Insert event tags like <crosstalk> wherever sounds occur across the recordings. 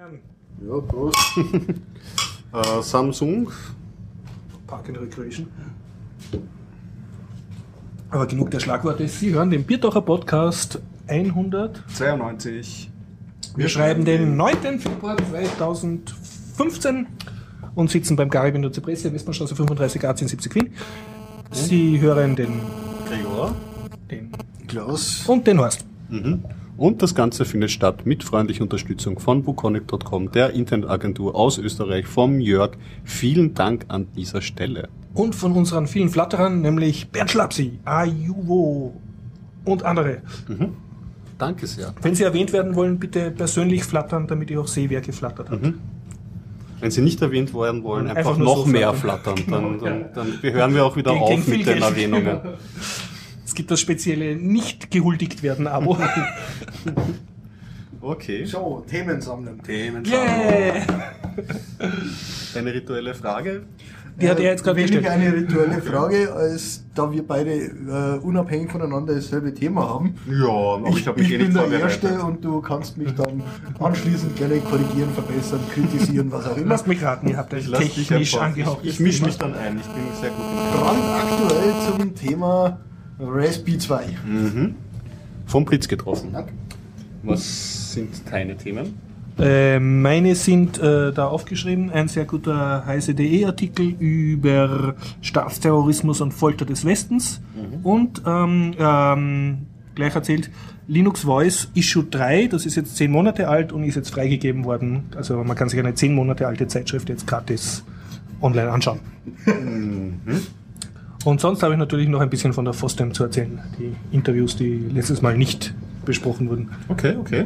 Ja, Prost. <laughs> äh, Samsung. Park and Recreation. Aber genug der Schlagworte. Sie hören den Biertaucher Podcast 100. 92. Wir schreiben den 9. Februar 2015 und sitzen beim Gary Benutzer Presse, Westbahnstraße 35 A 1070 Wien. Sie hören den Gregor. den Klaus. und den Horst. Mhm. Und das Ganze findet statt mit freundlicher Unterstützung von Buconic.com, der Internetagentur aus Österreich, vom Jörg. Vielen Dank an dieser Stelle. Und von unseren vielen Flatterern, nämlich Bernd Schlapsi, Ajuvo und andere. Danke sehr. Wenn Sie erwähnt werden wollen, bitte persönlich flattern, damit ich auch sehe, wer geflattert hat. Wenn Sie nicht erwähnt werden wollen, einfach, Einfach noch so mehr flattern. flattern. Genau, dann, ja. dann, dann hören wir auch wieder auf mit den. Erwähnungen. <laughs> Gibt das spezielle nicht gehuldigt werden Abo. <laughs> Okay. So, Themen sammeln. Themen. yeah! Eine rituelle Frage. Die hat er jetzt gerade Weniger gestellt. eine rituelle Frage, als da wir beide äh, unabhängig voneinander dasselbe Thema haben. Ja, aber ich, Ich, habe mich ich eh bin nicht der. Erste und du kannst mich dann anschließend gerne korrigieren, verbessern, kritisieren, was auch immer. Lasst mich raten, ihr habt dich technisch einfach. angehauchtes Ich, ich mische mich dann ein. Ich bin sehr gut im Brandaktuell zum Thema Raspberry 2. Mhm. Vom Blitz getroffen. Danke. Was sind deine Themen? Äh, meine sind äh, da aufgeschrieben. Ein sehr guter heise.de-Artikel über Staatsterrorismus und Folter des Westens. Und ähm, ähm, gleich erzählt, Linux Voice Issue 3, das ist jetzt zehn Monate alt und ist jetzt freigegeben worden. Also man kann sich eine zehn Monate alte Zeitschrift jetzt gratis online anschauen. Und sonst habe ich natürlich noch ein bisschen von der FOSDEM zu erzählen. Die Interviews, die letztes Mal nicht besprochen wurden. Okay, okay.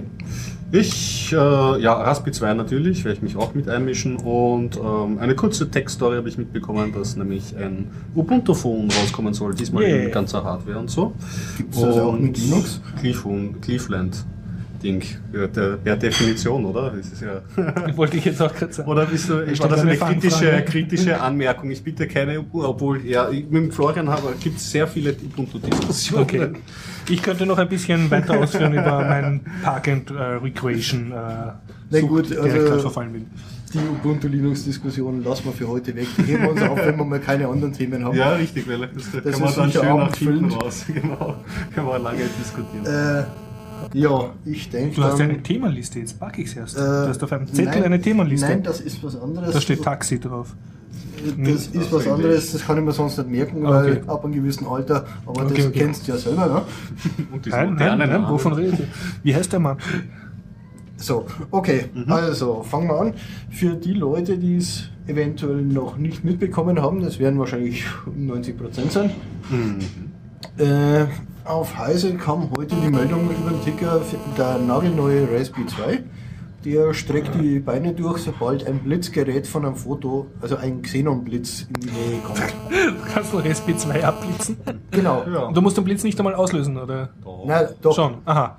Ich, äh, ja, Raspi 2 natürlich, werde ich mich auch mit einmischen und ähm, eine kurze Textstory habe ich mitbekommen, dass nämlich ein Ubuntu-Phone rauskommen soll, diesmal Yeah. in ganzer Hardware und so. Gibt's das auch mit Linux? Cleveland Ding, ja, der, per Definition, oder? Das ist ja <laughs> Wollte ich jetzt auch gerade sagen. Oder bist du, Ist war das eine eine kritische, kritische Anmerkung? Ich bitte keine, obwohl, ja, ich- mit dem Florian gibt es sehr viele Ubuntu-Diskussionen. Okay. Ich könnte noch ein bisschen weiter ausführen über meinen Park and äh, Recreation äh, Na Sucht, gut, der also- ich verfallen bin. Die Ubuntu-Linux-Diskussion lassen wir für heute weg. Die heben wir uns auf, wenn wir mal keine anderen Themen haben. Ja, richtig, weil das, das kann man ist dann schön nach hinten raus. <laughs> Genau, kann man lange diskutieren. Äh, ja, ich denke. Du hast ja eine Themenliste, jetzt packe ich es erst. Äh, du hast auf einem Zettel nein, eine Themenliste. Nein, das ist was anderes. da steht Taxi drauf. Das ist was anderes, das kann ich mir sonst nicht merken, weil okay. ab einem gewissen Alter, aber Okay, das okay. kennst du ja selber, ne? Und Nein, nein, nein, Namen. wovon redet ihr? Wie heißt der Mann? So, okay, Mhm. also fangen wir an. Für die Leute, die es eventuell noch nicht mitbekommen haben, das werden wahrscheinlich 90% sein, Mhm. Äh, auf Heise kam heute die Meldung über den Ticker, der nagelneue Raspberry 2. Der streckt die Beine durch, sobald ein Blitzgerät von einem Foto, also ein Xenon-Blitz in die Nähe kommt. <laughs> Du kannst nur SP2 abblitzen. Genau. Ja. Du musst den Blitz nicht einmal auslösen, oder? Doch. Na, doch, Schon. Aha.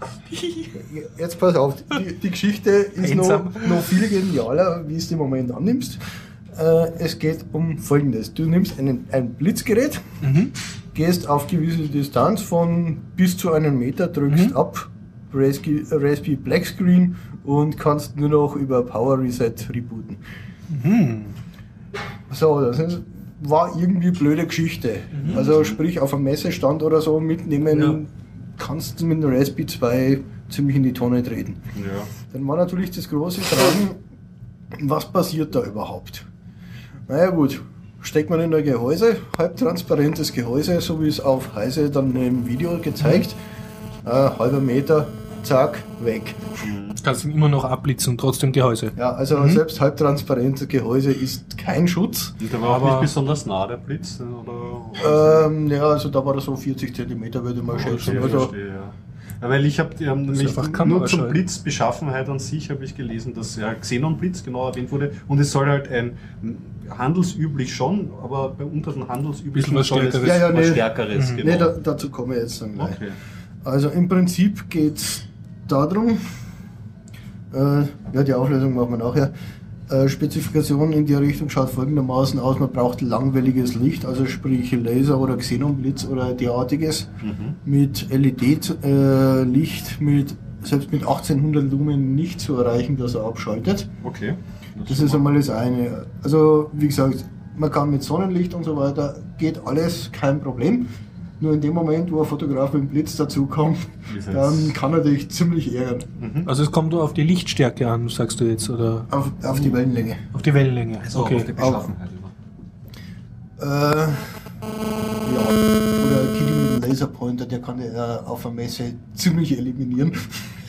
Jetzt pass auf, die, die Geschichte ist noch, noch viel genialer, wie es im Moment annimmst. Äh, es geht um Folgendes. Du nimmst einen, ein Blitzgerät, Mhm. Gehst auf gewisse Distanz von bis zu einem Meter, drückst Mhm. ab, Raspberry, Black Screen und kannst nur noch über Power Reset rebooten. Mhm. So, das ist, war irgendwie eine blöde Geschichte. Also sprich auf einem Messestand oder so mitnehmen, Ja. kannst du mit dem Raspberry 2 ziemlich in die Tonne treten. Ja. Dann war natürlich das große Fragen, was passiert da überhaupt? Naja gut, steckt man in ein Gehäuse, halbtransparentes Gehäuse, so wie es auf Heise dann im Video gezeigt, äh, halber Meter, zack, weg. Kannst ihn immer noch abblitzen und trotzdem Gehäuse. Ja, also Mhm. selbst halbtransparentes Gehäuse ist kein Schutz. Und der war auch Aber- nicht besonders nah, der Blitz, oder? Ähm, ja, also da war er so 40 Zentimeter, würde ich mal schätzen. Verstehe, Also, verstehe, ja. Ja, weil ich habe hab ist nämlich nur zum Blitzbeschaffenheit an sich habe ich gelesen, dass ja Xenon-Blitz genau erwähnt wurde und es soll halt ein handelsüblich schon, aber bei unter den handelsüblichen Bisschen was soll es Stärkeres. Ja, ja, was nee. Stärkeres, Mhm. genau. nee, da, dazu komme ich jetzt dann gleich. okay. Also im Prinzip geht es darum, äh, ja, die Auflösung machen wir nachher. Äh, Spezifikation in die Richtung schaut folgendermaßen aus: Man braucht langwelliges Licht, also sprich Laser oder Xenonblitz oder derartiges, Mhm. mit LED-Licht mit selbst mit 1800 Lumen nicht zu erreichen, dass er abschaltet. Okay. Das ist einmal das eine. Also, wie gesagt, man kann mit Sonnenlicht und so weiter, geht alles, kein Problem. Nur in dem Moment, wo ein Fotograf mit dem Blitz dazukommt, dann kann er dich ziemlich ärgern. Also es kommt nur auf die Lichtstärke an, sagst du jetzt, oder Auf, auf die Wellenlänge. auf die Wellenlänge. Also okay. auf die Beschaffenheit. Äh, ja. Oder ein Kitty mit einem Laserpointer, der kann ja auf einer Messe ziemlich eliminieren.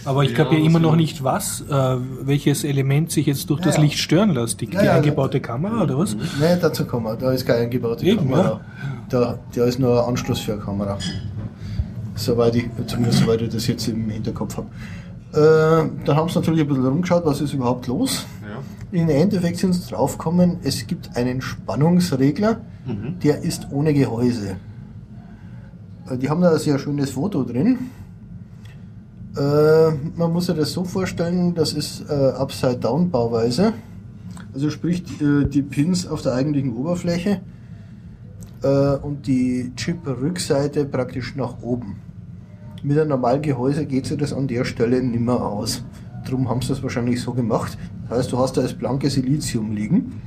Aber ich Ja, glaube ja immer noch nicht, was, äh, welches Element sich jetzt durch Ja, das ja. Licht stören lässt. Die, Ja, die ja, eingebaute Kamera oder was? Nein, dazu kommen wir. Da ist keine eingebaute Eben, Kamera. Da, da ist nur ein Anschluss für eine Kamera. Soweit ich, zumindest soweit ich das jetzt im Hinterkopf habe. Äh, dann haben sie natürlich ein bisschen rumgeschaut, was ist überhaupt los. Ja. Im Endeffekt sind sie draufgekommen, es gibt einen Spannungsregler, Mhm. der ist ohne Gehäuse. Äh, Die haben da ein sehr schönes Foto drin. Äh, man muss sich das so vorstellen, das ist äh, Upside-Down-Bauweise. Also sprich äh, die Pins auf der eigentlichen Oberfläche äh, und die Chip-Rückseite praktisch nach oben. Mit einem normalen Gehäuse geht sich das an der Stelle nimmer aus. Darum haben sie das wahrscheinlich so gemacht. Das heißt, du hast da das blanke Silizium liegen.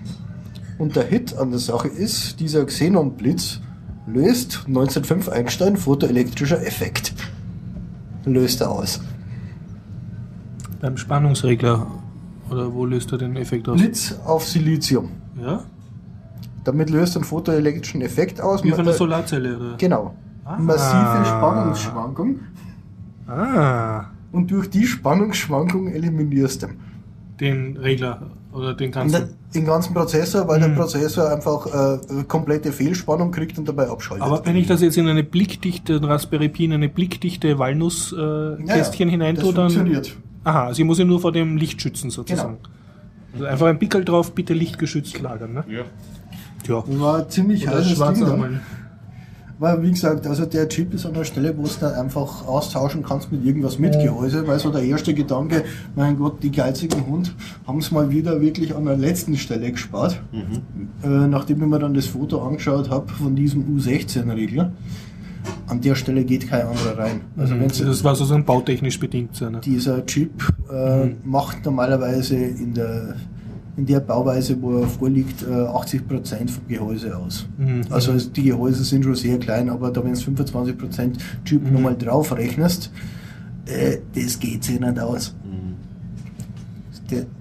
Und der Hit an der Sache ist, dieser Xenon-Blitz löst 1905 Einstein photoelektrischer Effekt. Löst er aus. Beim Spannungsregler. Oder wo löst er den Effekt aus? Blitz auf Silizium. Ja? Damit löst er einen photoelektrischen Effekt aus. Wie von der Solarzelle, oder? Genau. Ah. Massive Spannungsschwankung. Ah, Und durch die Spannungsschwankung eliminierst du den Regler oder den ganzen. den- Den ganzen Prozessor, weil der Mhm. Prozessor einfach äh, komplette Fehlspannung kriegt und dabei abschaltet. Aber wenn ich das jetzt in eine blickdichte Raspberry Pi, in eine blickdichte Walnuss-Kästchen äh, Ja, hineintue, das dann. funktioniert. Aha, also ich muss ihn nur vor dem Licht schützen sozusagen. Genau. Also einfach ein Pickel drauf, bitte lichtgeschützt lagern. Ne? Ja. Tja. War ziemlich heißes Ding. dann. Weil, wie gesagt, also der Chip ist an der Stelle, wo du dann einfach austauschen kannst mit irgendwas mit Gehäuse, weil so der erste Gedanke, mein Gott, die geizigen Hund haben es mal wieder wirklich an der letzten Stelle gespart. Äh, nachdem ich mir dann das Foto angeschaut habe von diesem U16-Regler, an der Stelle geht kein anderer rein. Also Mhm. Das war sozusagen bautechnisch bedingt. So, ne? dieser Chip äh, Mhm. macht normalerweise in der, in der Bauweise, wo er vorliegt, äh, 80% vom Gehäuse aus. Mhm. Also die Gehäuse sind schon sehr klein, aber da wenn du 25% Chip Mhm. nochmal drauf rechnest, äh, das geht sich nicht aus. Mhm.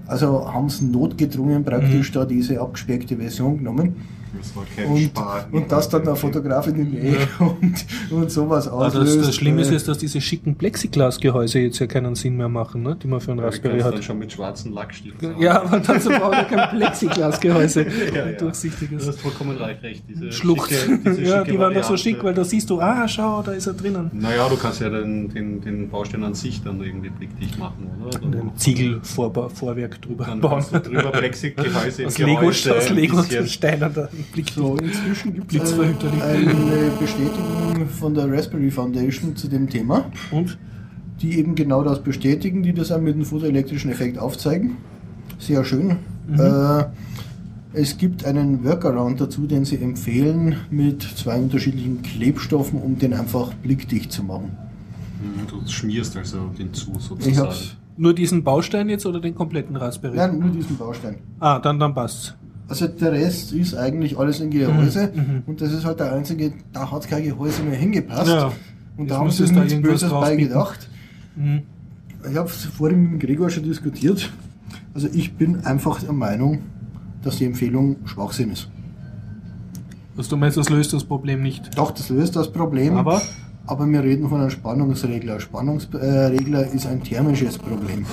Also haben sie notgedrungen praktisch Mhm. da diese abgespeckte Version genommen Das war kein und, Sparen. und das dann der Fotograf in die Nähe und, und sowas Aber das, auslöst. das Schlimme ist äh, jetzt, dass diese schicken Plexiglas-Gehäuse jetzt ja keinen Sinn mehr machen, ne? die man für einen Ja, Raspberry hat. dann schon mit schwarzen Lackstiften. Ja, aber dazu braucht er kein <laughs> Plexiglas-Gehäuse. Ja, ein ja. durchsichtiges. Du hast vollkommen recht. recht. Diese Schlucht. schicke- diese ja, die waren doch so schick, weil da siehst du, ah, schau, da ist er drinnen. Naja, du kannst ja den, den, den Baustein an sich dann irgendwie blickdicht machen, oder? Und ein Ziegelvorwerk drüber Dann bauen. drüber Plexigehäuse im Aus Lego, aus Lego da Blick. So, inzwischen gibt es eine Bestätigung von der Raspberry Foundation zu dem Thema, Und? die eben genau das bestätigen, die das auch mit dem photoelektrischen Effekt aufzeigen. Sehr schön. Äh, es gibt einen Workaround dazu, den sie empfehlen, mit zwei unterschiedlichen Klebstoffen, um den einfach blickdicht zu machen. Mhm, Du schmierst also den zu Ich sozusagen. hab's. Nur diesen Baustein jetzt oder den kompletten Raspberry? Nein, nur diesen Baustein. Ah, dann, dann passt's. Also der Rest ist eigentlich alles in Gehäuse Mhm. und das ist halt der einzige, da hat kein Gehäuse mehr hingepasst. Ja. Und Jetzt da haben sie es sich nichts Böses bei gedacht. Mhm. Ich habe es vorhin mit dem Gregor schon diskutiert. Also ich bin einfach der Meinung, dass die Empfehlung Schwachsinn ist. Was du meinst, das löst das Problem nicht. Doch, das löst das Problem. Aber? aber wir reden von einem Spannungsregler. Spannungsregler äh, Regler ist ein thermisches Problem.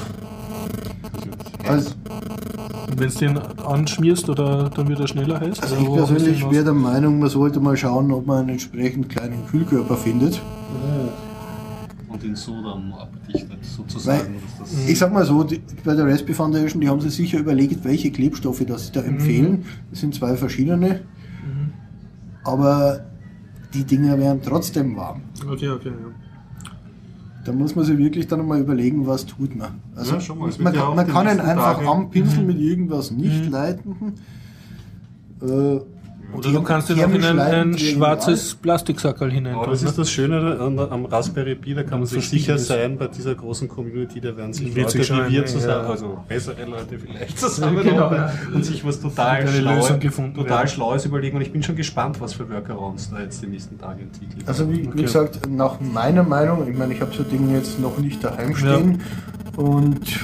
Also, Wenn du den anschmierst, oder dann wird er schneller heiß? also ich persönlich wäre der Meinung, man sollte mal schauen, ob man einen entsprechend kleinen Kühlkörper findet. Und ihn so dann abdichtet, sozusagen. das Ich sag mal so, die, bei der Raspberry Foundation, die haben sich sicher überlegt, welche Klebstoffe das sie da empfehlen. Das sind zwei verschiedene. Aber die Dinger werden trotzdem warm. Okay, okay, ja. Da muss man sich wirklich dann mal überlegen, was tut man. Also Ja, mal. Man, ja man kann ihn einfach Tage- anpinseln mit irgendwas nicht leitenden. Äh, Oder du kannst es auch in ein, ein schwarzes Plastiksackerl hinein. Aber das ist das Schöne an, am Raspberry Pi, da kann man sich sicher sein, bei dieser großen Community, da werden sich Leute sich wie wir zusammen, ja. also bessere Leute vielleicht <laughs> zusammen genau, ja. und sich was total, Eine Schlaues, Lösung gefunden total werden. Schlaues überlegen und ich bin schon gespannt, was für Workarounds da jetzt die nächsten Tage entwickelt Also wie, Okay. wie gesagt, nach meiner Meinung, ich meine, ich habe so Dinge jetzt noch nicht daheim stehen und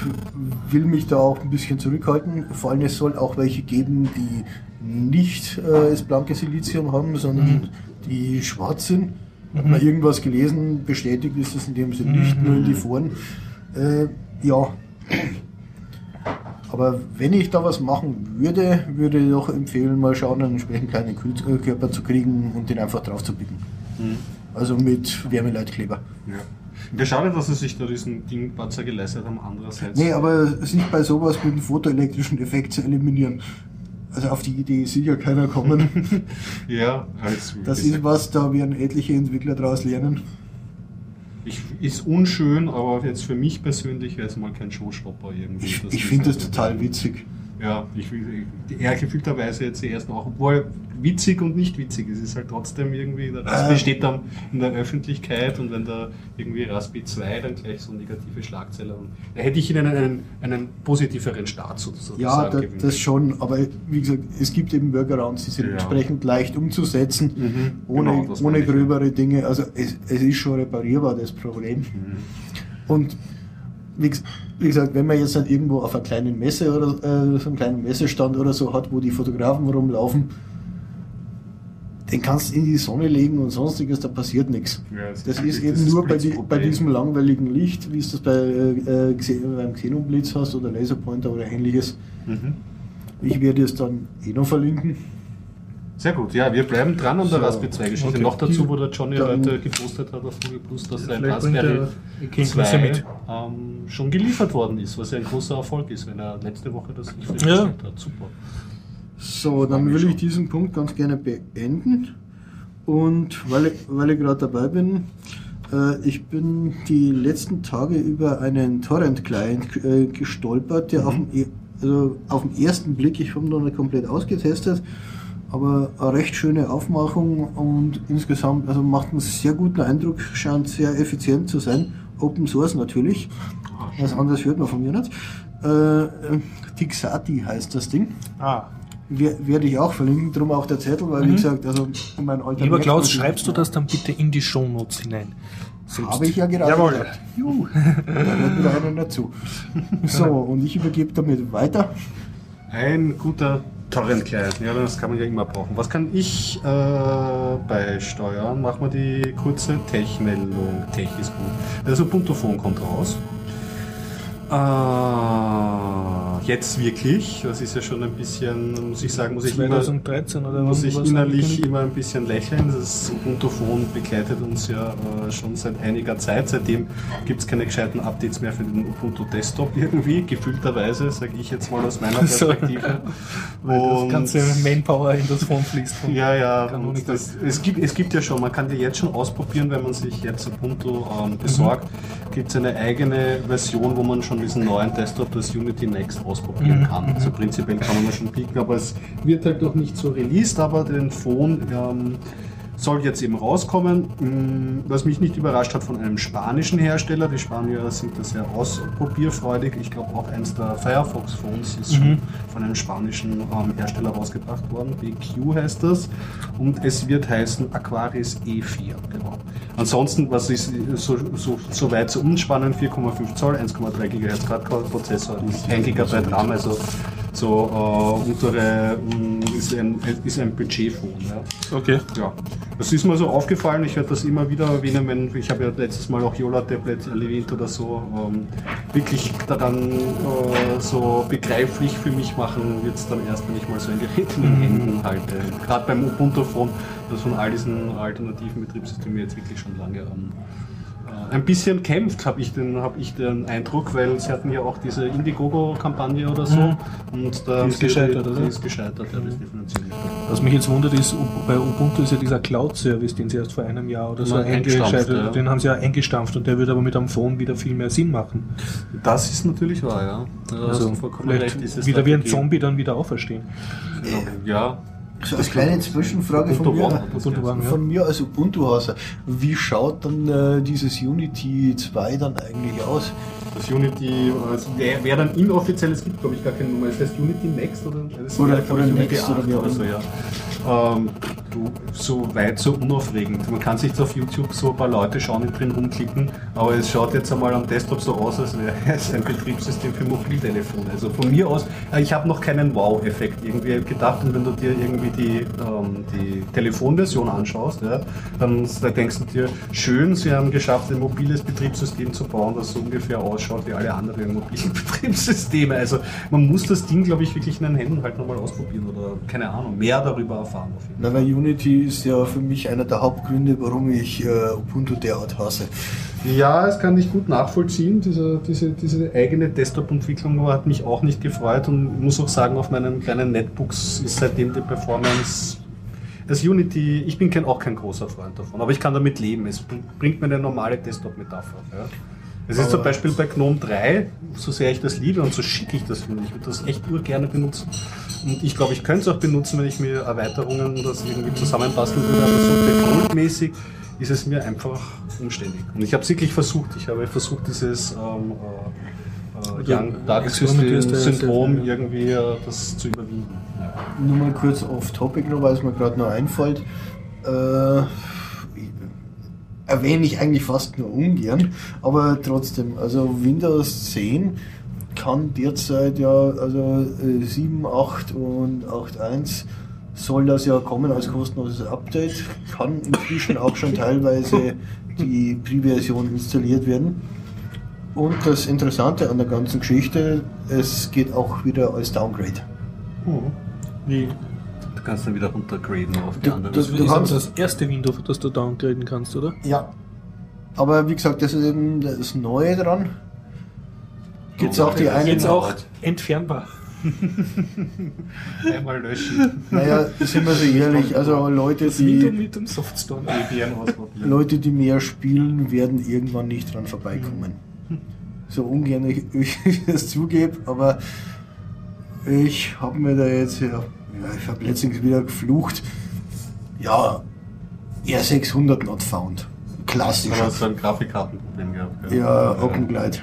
will mich da auch ein bisschen zurückhalten. Vor allem es soll auch welche geben, die nicht äh, das blanke Silizium haben, sondern die schwarz sind. Hat man irgendwas gelesen, bestätigt ist es in dem Sinne nicht, nur in die Foren. Äh, ja. Aber wenn ich da was machen würde, würde ich doch empfehlen, mal schauen, einen entsprechend kleinen Kühlkörper zu kriegen und den einfach drauf zu picken. Also mit Wärmeleitkleber. Ja. Ja, schade, dass sie sich da diesen Ding Patzer geleistet haben, andererseits. Nee, aber sich bei sowas mit dem fotoelektrischen Effekt zu eliminieren. Also auf die Idee ist sicher keiner kommen. <laughs> Ja, als Das ist was, da werden etliche Entwickler daraus lernen. ich, ist unschön, aber jetzt für mich persönlich wäre es mal kein Showstopper irgendwie. Ich, ich finde das halt- total witzig. Ja, ich, ich, eher gefühlterweise jetzt erst auch, obwohl witzig und nicht witzig, es ist halt trotzdem irgendwie, der Raspi Äh. steht dann in der Öffentlichkeit und wenn da irgendwie Raspi 2 dann gleich so negative Schlagzeile und da hätte ich ihnen einen, einen positiveren Start sozusagen Ja, da, das schon, aber wie gesagt, es gibt eben Workarounds, die sind Ja. entsprechend leicht umzusetzen, Mhm, ohne, genau, ohne gröbere Dinge. Also es, es ist schon reparierbar, das Problem. Mhm. Und wie, wie gesagt, wenn man jetzt dann irgendwo auf einer kleinen Messe oder äh, so einen kleinen Messestand oder so hat, wo die Fotografen rumlaufen, den kannst du in die Sonne legen und sonstiges, da passiert nichts. Ja, Das halt ist eben nur bei, die, bei diesem langweiligen Licht, wie es das bei äh, äh, beim Xenonblitz hast oder Laserpointer oder ähnliches. Mhm. Ich werde es dann eh noch verlinken. Sehr gut, ja, wir bleiben dran an der So, Raspi 2 Geschichte. okay. Noch dazu, wo der Johnny heute gepostet hat auf Google Plus, dass sein Raspberry er Erkenntnisse 2 mit. ähm, schon geliefert worden ist, was ja ein großer Erfolg ist, wenn er letzte Woche das nicht Ja. hat. Super. So, dann will ich diesen Punkt ganz gerne beenden. Und weil ich, weil ich gerade dabei bin, äh, ich bin die letzten Tage über einen Torrent-Client äh, gestolpert, der auf, dem, e- also auf den ersten Blick, ich habe ihn noch nicht komplett ausgetestet, aber eine recht schöne Aufmachung und insgesamt also macht einen sehr guten Eindruck, scheint sehr effizient zu sein. Open Source natürlich, was anderes hört man von mir nicht. Äh, äh, Tixati heißt das Ding. Ah. Wer- Werde ich auch verlinken, drum auch der Zettel, weil wie gesagt, also mein alter Lieber Klaus, schreibst du das dann bitte in die Shownotes hinein? Selbst. Habe ich ja gerade Jawohl. Juhu, da hört wieder einer dazu. So, und ich übergebe damit weiter. Ein guter Torrent-Client, ja, das kann man ja immer brauchen. Was kann ich äh, beisteuern? Machen wir die kurze Tech-Meldung. Tech ist gut. Das Ubuntu-Phone kommt raus. Äh, jetzt wirklich, das ist ja schon ein bisschen, muss ich sagen, muss ich immer, 2013 oder muss ich innerlich immer ein bisschen lächeln. Das Ubuntu-Phone begleitet uns ja äh, schon seit einiger Zeit. Seitdem gibt es keine gescheiten Updates mehr für den Ubuntu Desktop irgendwie, gefühlterweise, sage ich jetzt mal aus meiner <laughs> So. Perspektive. Weil das ganze Manpower in das Phone fließt. ja, ja. Das, es, gibt, es gibt ja schon, man kann die jetzt schon ausprobieren, wenn man sich jetzt Ubuntu ähm, besorgt. Gibt es eine eigene Version, wo man schon diesen neuen Desktop, das Unity Next, ausprobieren kann. Also prinzipiell kann man das schon picken, aber es wird halt noch nicht so released, aber den Phone ähm, soll jetzt eben rauskommen. Mm, Was mich nicht überrascht hat von einem spanischen Hersteller. Die Spanier sind da sehr ausprobierfreudig. Ich glaube auch eins der Firefox Phones ist schon von einem spanischen ähm, Hersteller rausgebracht worden. BQ heißt das. Und es wird heißen Aquaris E4. Genau. Ansonsten, was ist so, so, so weit so unspannend? 4,5 Zoll, 1,3 GHz Quad-Core-Prozessor, 1 GB RAM, also so äh, untere mm, ist ein, ist ein Budgetphone. Ja. Okay. Ja, das ist mir so aufgefallen. Ich werde das immer wieder erwähnen, wenn ich habe ja letztes Mal auch Yola Tablet erwähnt oder so. Ähm, wirklich daran äh, so begreiflich für mich machen wird es dann erst, wenn ich mal so ein Gerät in den Händen halte. Gerade beim Ubuntu Phone, das von all diesen alternativen Betriebssystemen jetzt wirklich schon lange ähm, äh, ein bisschen kämpft, habe ich, den- hab ich den Eindruck, weil sie hatten ja auch diese Indiegogo-Kampagne oder so. Und da Die ist gescheitert, oder? Die ist gescheitert, ja, das Finanzierung. Was mich jetzt wundert ist, bei Ubuntu ist ja dieser Cloud-Service, den sie erst vor einem Jahr oder so eingestampft, eingeschaltet ja. den haben sie ja eingestampft und der würde aber mit einem Phone wieder viel mehr Sinn machen. Das ist natürlich wahr, ja. Da Also vielleicht wieder wie ein. Zombie dann wieder auferstehen. Ja, So eine kleine Zwischenfrage von mir, von mir als Ubuntu-Hauser. Wie schaut dann äh, dieses Unity 2 dann eigentlich aus? Das Unity, also wäre wär dann inoffiziell, es gibt glaube ich gar keine Nummer, ist das Unity Next oder? Oder- oder Unity Next oder 8 wie auch oder so, ja. Ähm, du, so weit, so unaufregend. Man kann sich da auf YouTube so ein paar Leute schauen, die drin rumklicken, aber es schaut jetzt einmal am Desktop so aus, als wäre es <laughs> ein Betriebssystem für Mobiltelefone. Also von mir aus, äh, ich habe noch keinen Wow-Effekt irgendwie gedacht und wenn du dir irgendwie die, ähm, die Telefonversion anschaust, ja, dann denkst du dir, schön, sie haben geschafft, ein mobiles Betriebssystem zu bauen, das so ungefähr ausschaut wie alle anderen mobilen <laughs> Betriebssysteme. Also man muss das Ding, glaube ich, wirklich in den Händen halt nochmal ausprobieren oder keine Ahnung, mehr darüber erfahren. Na, weil Unity ist ja für mich einer der Hauptgründe, warum ich äh, Ubuntu derart hasse. Ja, das kann ich gut nachvollziehen. Diese, diese, diese eigene Desktop-Entwicklung hat mich auch nicht gefreut und muss auch sagen, auf meinen kleinen Netbooks ist seitdem die Performance. Das Unity, ich bin kein, auch kein großer Freund davon, aber ich kann damit leben. Es br- bringt mir eine normale Desktop-Metapher. Ja. Es ist zum Beispiel bei GNOME 3, so sehr ich das liebe und so schick ich das finde. Ich würde das echt urgerne benutzen. Und ich glaube, ich könnte es auch benutzen, wenn ich mir Erweiterungen das irgendwie zusammenbasteln würde, aber so defaultmäßig ist es mir einfach umständlich. Und ich habe es wirklich versucht. Ich habe versucht, dieses ähm, äh, äh, Young Dark Syndrom irgendwie äh, das zu überwiegen. Ja. Nur mal kurz off-topic noch, weil es mir gerade noch einfällt. Äh, erwähne ich eigentlich fast nur ungern, aber trotzdem, also Windows 10 kann derzeit ja, also äh, 7, 8 und 8.1 soll das ja kommen als kostenloses Update, kann inzwischen auch schon teilweise die Pre-Version installiert werden. Und das Interessante an der ganzen Geschichte, es geht auch wieder als Downgrade. Wie? Du kannst dann wieder runtergraden auf die Du- anderen. du- Das ist aber kannst- das erste Window, das du downgraden kannst, oder? Ja. Aber wie gesagt, das ist eben das Neue dran. Gibt es Oh, auch die das einen. Jetzt auch entfernbar. <laughs> Einmal löschen. Naja, sind wir so ehrlich, also Leute, Window die. Leute, die mehr spielen, werden irgendwann nicht dran vorbeikommen. So ungern ich, <laughs> ich es zugebe, aber ich habe mir da jetzt, ja, ja ich habe letztens wieder geflucht. Ja, R600 not found. Klassisch. Aber so ein Grafikkartenproblem gehabt. Ja, Open Glide.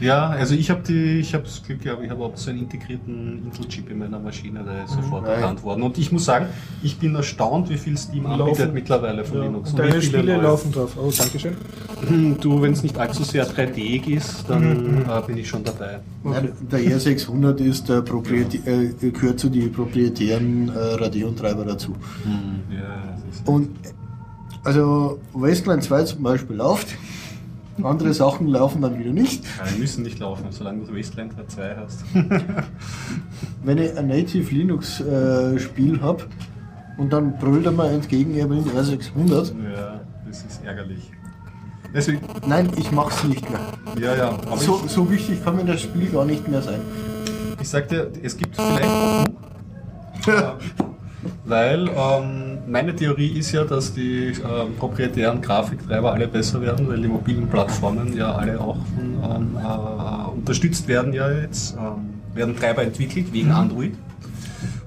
Ja, also ich habe die, ich habe das Glück gehabt, ich habe auch so einen integrierten Intel-Chip in meiner Maschine, der ist sofort Nein. erkannt worden. Und ich muss sagen, ich bin erstaunt, wie viel Steam anbietet Laufen. mittlerweile von Ja. Linux. Und deine Spiele neue- laufen drauf. Oh, Dankeschön. Du, wenn es nicht allzu sehr 3D ist, dann äh, bin ich schon dabei. Nein, der R600 ist der Proprietär, äh, gehört zu den proprietären äh, Radeon-Treiber dazu. Ja, das ist Und also Wasteland 2 zum Beispiel läuft, andere Sachen laufen dann wieder nicht. Ja, die müssen nicht laufen, solange du Wasteland 2 hast. Wenn ich ein Native Linux äh, Spiel habe und dann brüllt er mir entgegen, er will R600. ja, das ist ärgerlich. Deswegen, Nein, ich mach's nicht mehr. ja, ja, aber So, so wichtig kann mir das Spiel gar nicht mehr sein. ich, sag dir, es gibt vielleicht <laughs> auch Weil ähm, meine Theorie ist ja, dass die ähm, proprietären Grafiktreiber alle besser werden, weil die mobilen Plattformen ja alle auch ähm, äh, unterstützt werden ja jetzt, ähm, werden Treiber entwickelt wegen Android.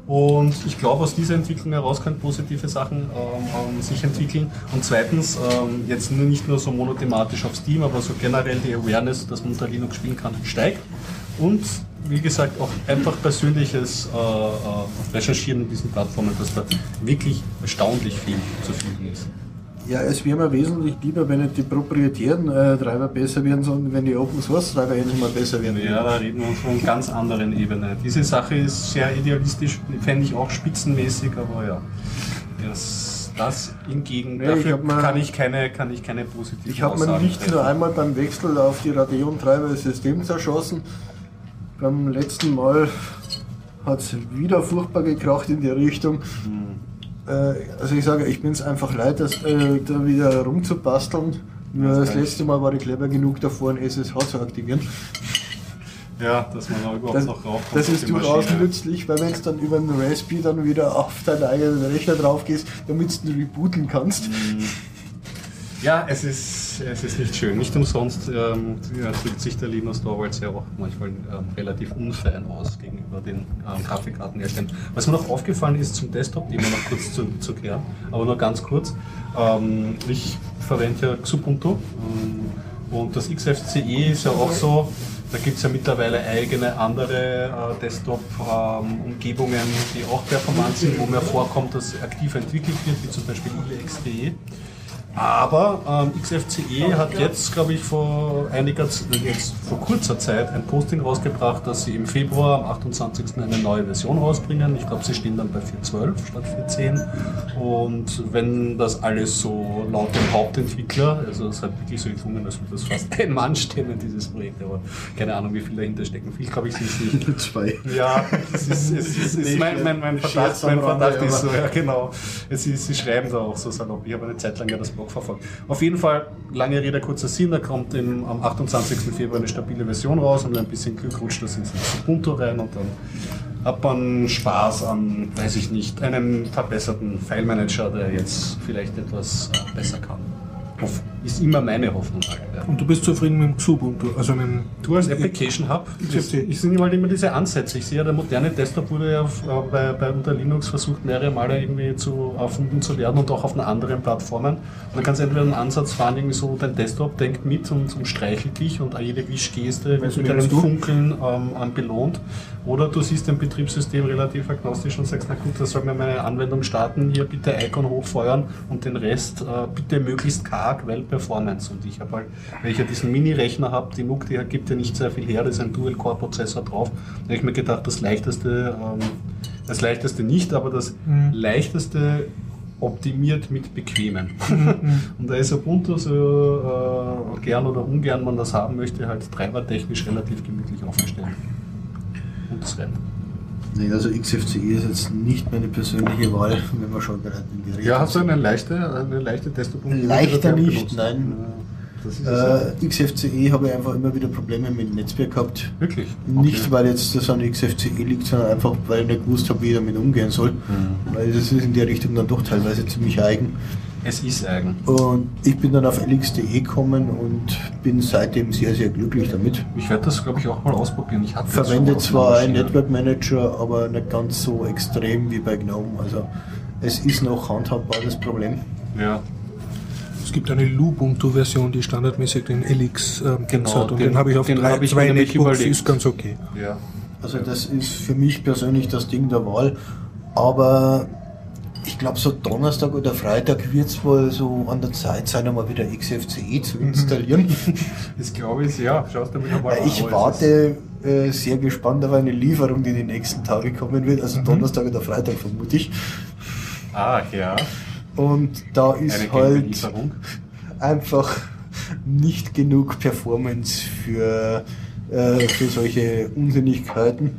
Und ich glaube, aus dieser Entwicklung heraus können positive Sachen ähm, ähm, sich entwickeln. Und zweitens, ähm, jetzt nicht nur so monothematisch auf Steam, aber so generell die Awareness, dass man unter Linux spielen kann, steigt. Und wie gesagt, auch einfach persönliches äh, äh, Recherchieren in diesen Plattformen, dass da wirklich erstaunlich viel zu finden ist. Ja, es wäre mir wesentlich lieber, wenn nicht die proprietären äh, Treiber besser werden, sondern wenn die Open Source Treiber endlich mal besser werden. Ja, da reden wir von ganz anderen Ebene. Diese Sache ist sehr idealistisch, fände ich auch spitzenmäßig, aber ja. Das, das hingegen, Nee, ich dafür hab mal- kann, ich keine, kann ich keine positiven Ich habe mir nicht treffen. nur einmal beim Wechsel auf die Radeon-Treiber das System zerschossen. Beim letzten Mal hat es wieder furchtbar gekracht in die Richtung. Äh, also ich sage, ich bin es einfach leid, das, äh, da wieder rumzubasteln. Nur Das das letzte Mal war ich clever genug davor, ein SSH zu aktivieren. Ja, dass man da überhaupt Das, noch raufkommt. das ist durchaus nützlich, weil wenn es dann über den Raspi dann wieder auf deinen eigenen Rechner drauf gehst, damit du rebooten kannst. Ja, es ist, es ist nicht schön. Nicht umsonst ähm, drückt sich der Linus Torvalds ja auch manchmal ähm, relativ unfein aus gegenüber den ähm, Grafikkartenherstellern. Was mir noch aufgefallen ist zum Desktop, immer noch kurz zu, zu klären, aber nur ganz kurz. Ähm, ich verwende ja Xubuntu ähm, und das XFCE ist ja auch so, da gibt es ja mittlerweile eigene andere äh, Desktop-Umgebungen, die auch performant sind, wo mir vorkommt, dass aktiv entwickelt wird, wie zum Beispiel ILXDE. Aber ähm, XFCE hat jetzt, glaube ich, vor einiger jetzt vor kurzer Zeit ein Posting rausgebracht, dass sie im Februar am 28. eine neue Version rausbringen. Ich glaube, sie stehen dann bei 4.12 statt 4.10. Und wenn das alles so laut dem Hauptentwickler, also es hat wirklich so gefunden, als würde das fast ein Mann stemmen, dieses Projekt, aber keine Ahnung, wie viel dahinter stecken. Viel glaube ich sind es nicht. <laughs> Zwei. Ja, es ist, es ist, es ist mein, mein, mein Verdacht, mein Verdacht ist so, ja genau. Es ist, sie schreiben da auch so salopp. Ich habe eine Zeit lang ja das Blog verfolgt. Auf jeden Fall, lange Rede, kurzer Sinn, da kommt im, am 28. Februar eine stabile Version raus und ein bisschen Glück rutscht das ins Ubuntu rein und dann hat man Spaß an, weiß ich nicht, einem verbesserten File-Manager, der jetzt vielleicht etwas äh, besser kann. Hoff, ist immer meine Hoffnung halt. Ja. Und du bist zufrieden mit dem Xubuntu, also mit dem Du als Application Hub, ich, ich sehe halt immer diese Ansätze. Ich sehe ja, der moderne Desktop wurde ja auf, äh, bei, bei unter Linux versucht, mehrere Male irgendwie zu erfunden zu werden und auch auf einer anderen Plattformen. Und dann kannst du entweder einen Ansatz fahren, irgendwie so, dein Desktop denkt mit und, und streichelt dich und jede Wischgeste wird mit einem Funkeln ähm, belohnt. Oder du siehst ein Betriebssystem relativ agnostisch und sagst, na gut, da soll mir meine Anwendung starten, hier bitte Icon hochfeuern und den Rest äh, bitte möglichst karg, weil Performance. Und ich habe halt, weil ich ja diesen Mini-Rechner habe, die NUC, die gibt ja nicht sehr viel her, da ist ein Dual-Core-Prozessor drauf. Da habe ich mir gedacht, das leichteste, ähm, das leichteste nicht, aber das mhm. leichteste optimiert mit bequemen. <laughs> und da ist Ubuntu so äh, gern oder ungern man das haben möchte, halt treibertechnisch relativ gemütlich aufgestellt. Und das rennt. Nee, also XFCE ist jetzt nicht meine persönliche Wahl, wenn wir schon gerade in die Richtung Ja, hast du eine leichte, eine leichte Desktop-Umgebung? Leichter nicht, nein. Äh, XFCE habe ich einfach immer wieder Probleme mit dem Netzwerk gehabt. Wirklich? Nicht, okay. weil jetzt das an XFCE liegt, sondern einfach, weil ich nicht gewusst habe, wie ich damit umgehen soll. Mhm. Weil das ist in der Richtung dann doch teilweise ziemlich eigen. Es ist eigen. Und ich bin dann auf LX.de gekommen und bin seitdem sehr, sehr glücklich damit. Ich werde das, glaube ich, auch mal ausprobieren. Ich verwende zwar einen Network Manager, aber nicht ganz so extrem wie bei GNOME. Also es ist noch handhabbar das Problem. Ja. Es gibt eine Lubuntu-Version, die standardmäßig den LX äh, genau, hat und den, den habe ich auf drei, ich zwei Netbooks, ist ganz okay. Ja. Also das ist für mich persönlich das Ding der Wahl, aber ich glaube, so Donnerstag oder Freitag wird es wohl so an der Zeit sein, einmal wieder XFCE zu installieren. <laughs> das glaube ich, ja. Schaust du mal Ich an, warte äh, sehr gespannt auf eine Lieferung, die die nächsten Tage kommen wird. Also mhm. Donnerstag oder Freitag vermute ich. Ah, ja. Und da ist halt einfach nicht genug Performance für, äh, für solche Unsinnigkeiten.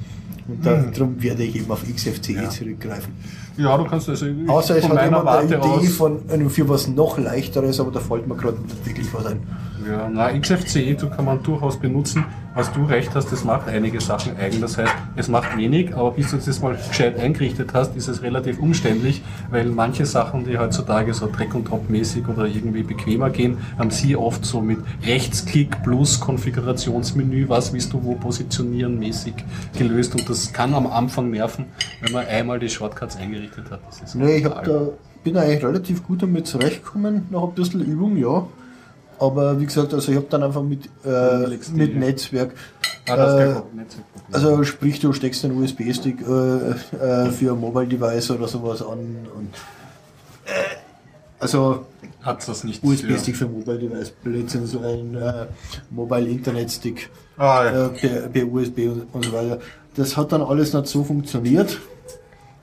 Und mhm. darum werde ich eben auf XFCE ja. zurückgreifen. Ja, du kannst also Außer es hat jemand eine Idee aus von einem für was noch leichteres, aber da fällt mir gerade wirklich was ein. Ja, na, XFCE kann man durchaus benutzen. Was du recht hast, das macht einige Sachen eigen. Das heißt, es macht wenig, aber bis du das mal gescheit eingerichtet hast, ist es relativ umständlich, weil manche Sachen, die heutzutage so Dreck und Drop mäßig oder irgendwie bequemer gehen, haben sie oft so mit Rechtsklick plus Konfigurationsmenü, was willst du wo positionieren mäßig gelöst und das kann am Anfang nerven, wenn man einmal die Shortcuts eingerichtet hat. Das ist nee, ich hab da, bin eigentlich relativ gut damit zurechtgekommen, nach ein bisschen Übung, ja. Aber wie gesagt, also ich habe dann einfach mit, äh, mit Netzwerk. Ah, äh, also sprich, du steckst einen USB-Stick äh, äh, für ein Mobile Device oder sowas an und äh, also hat das nicht USB-Stick für Mobile Device, letztendlich so ein äh, Mobile Internet Stick ah, ja. per, per, USB und, und so weiter. Das hat dann alles nicht so funktioniert.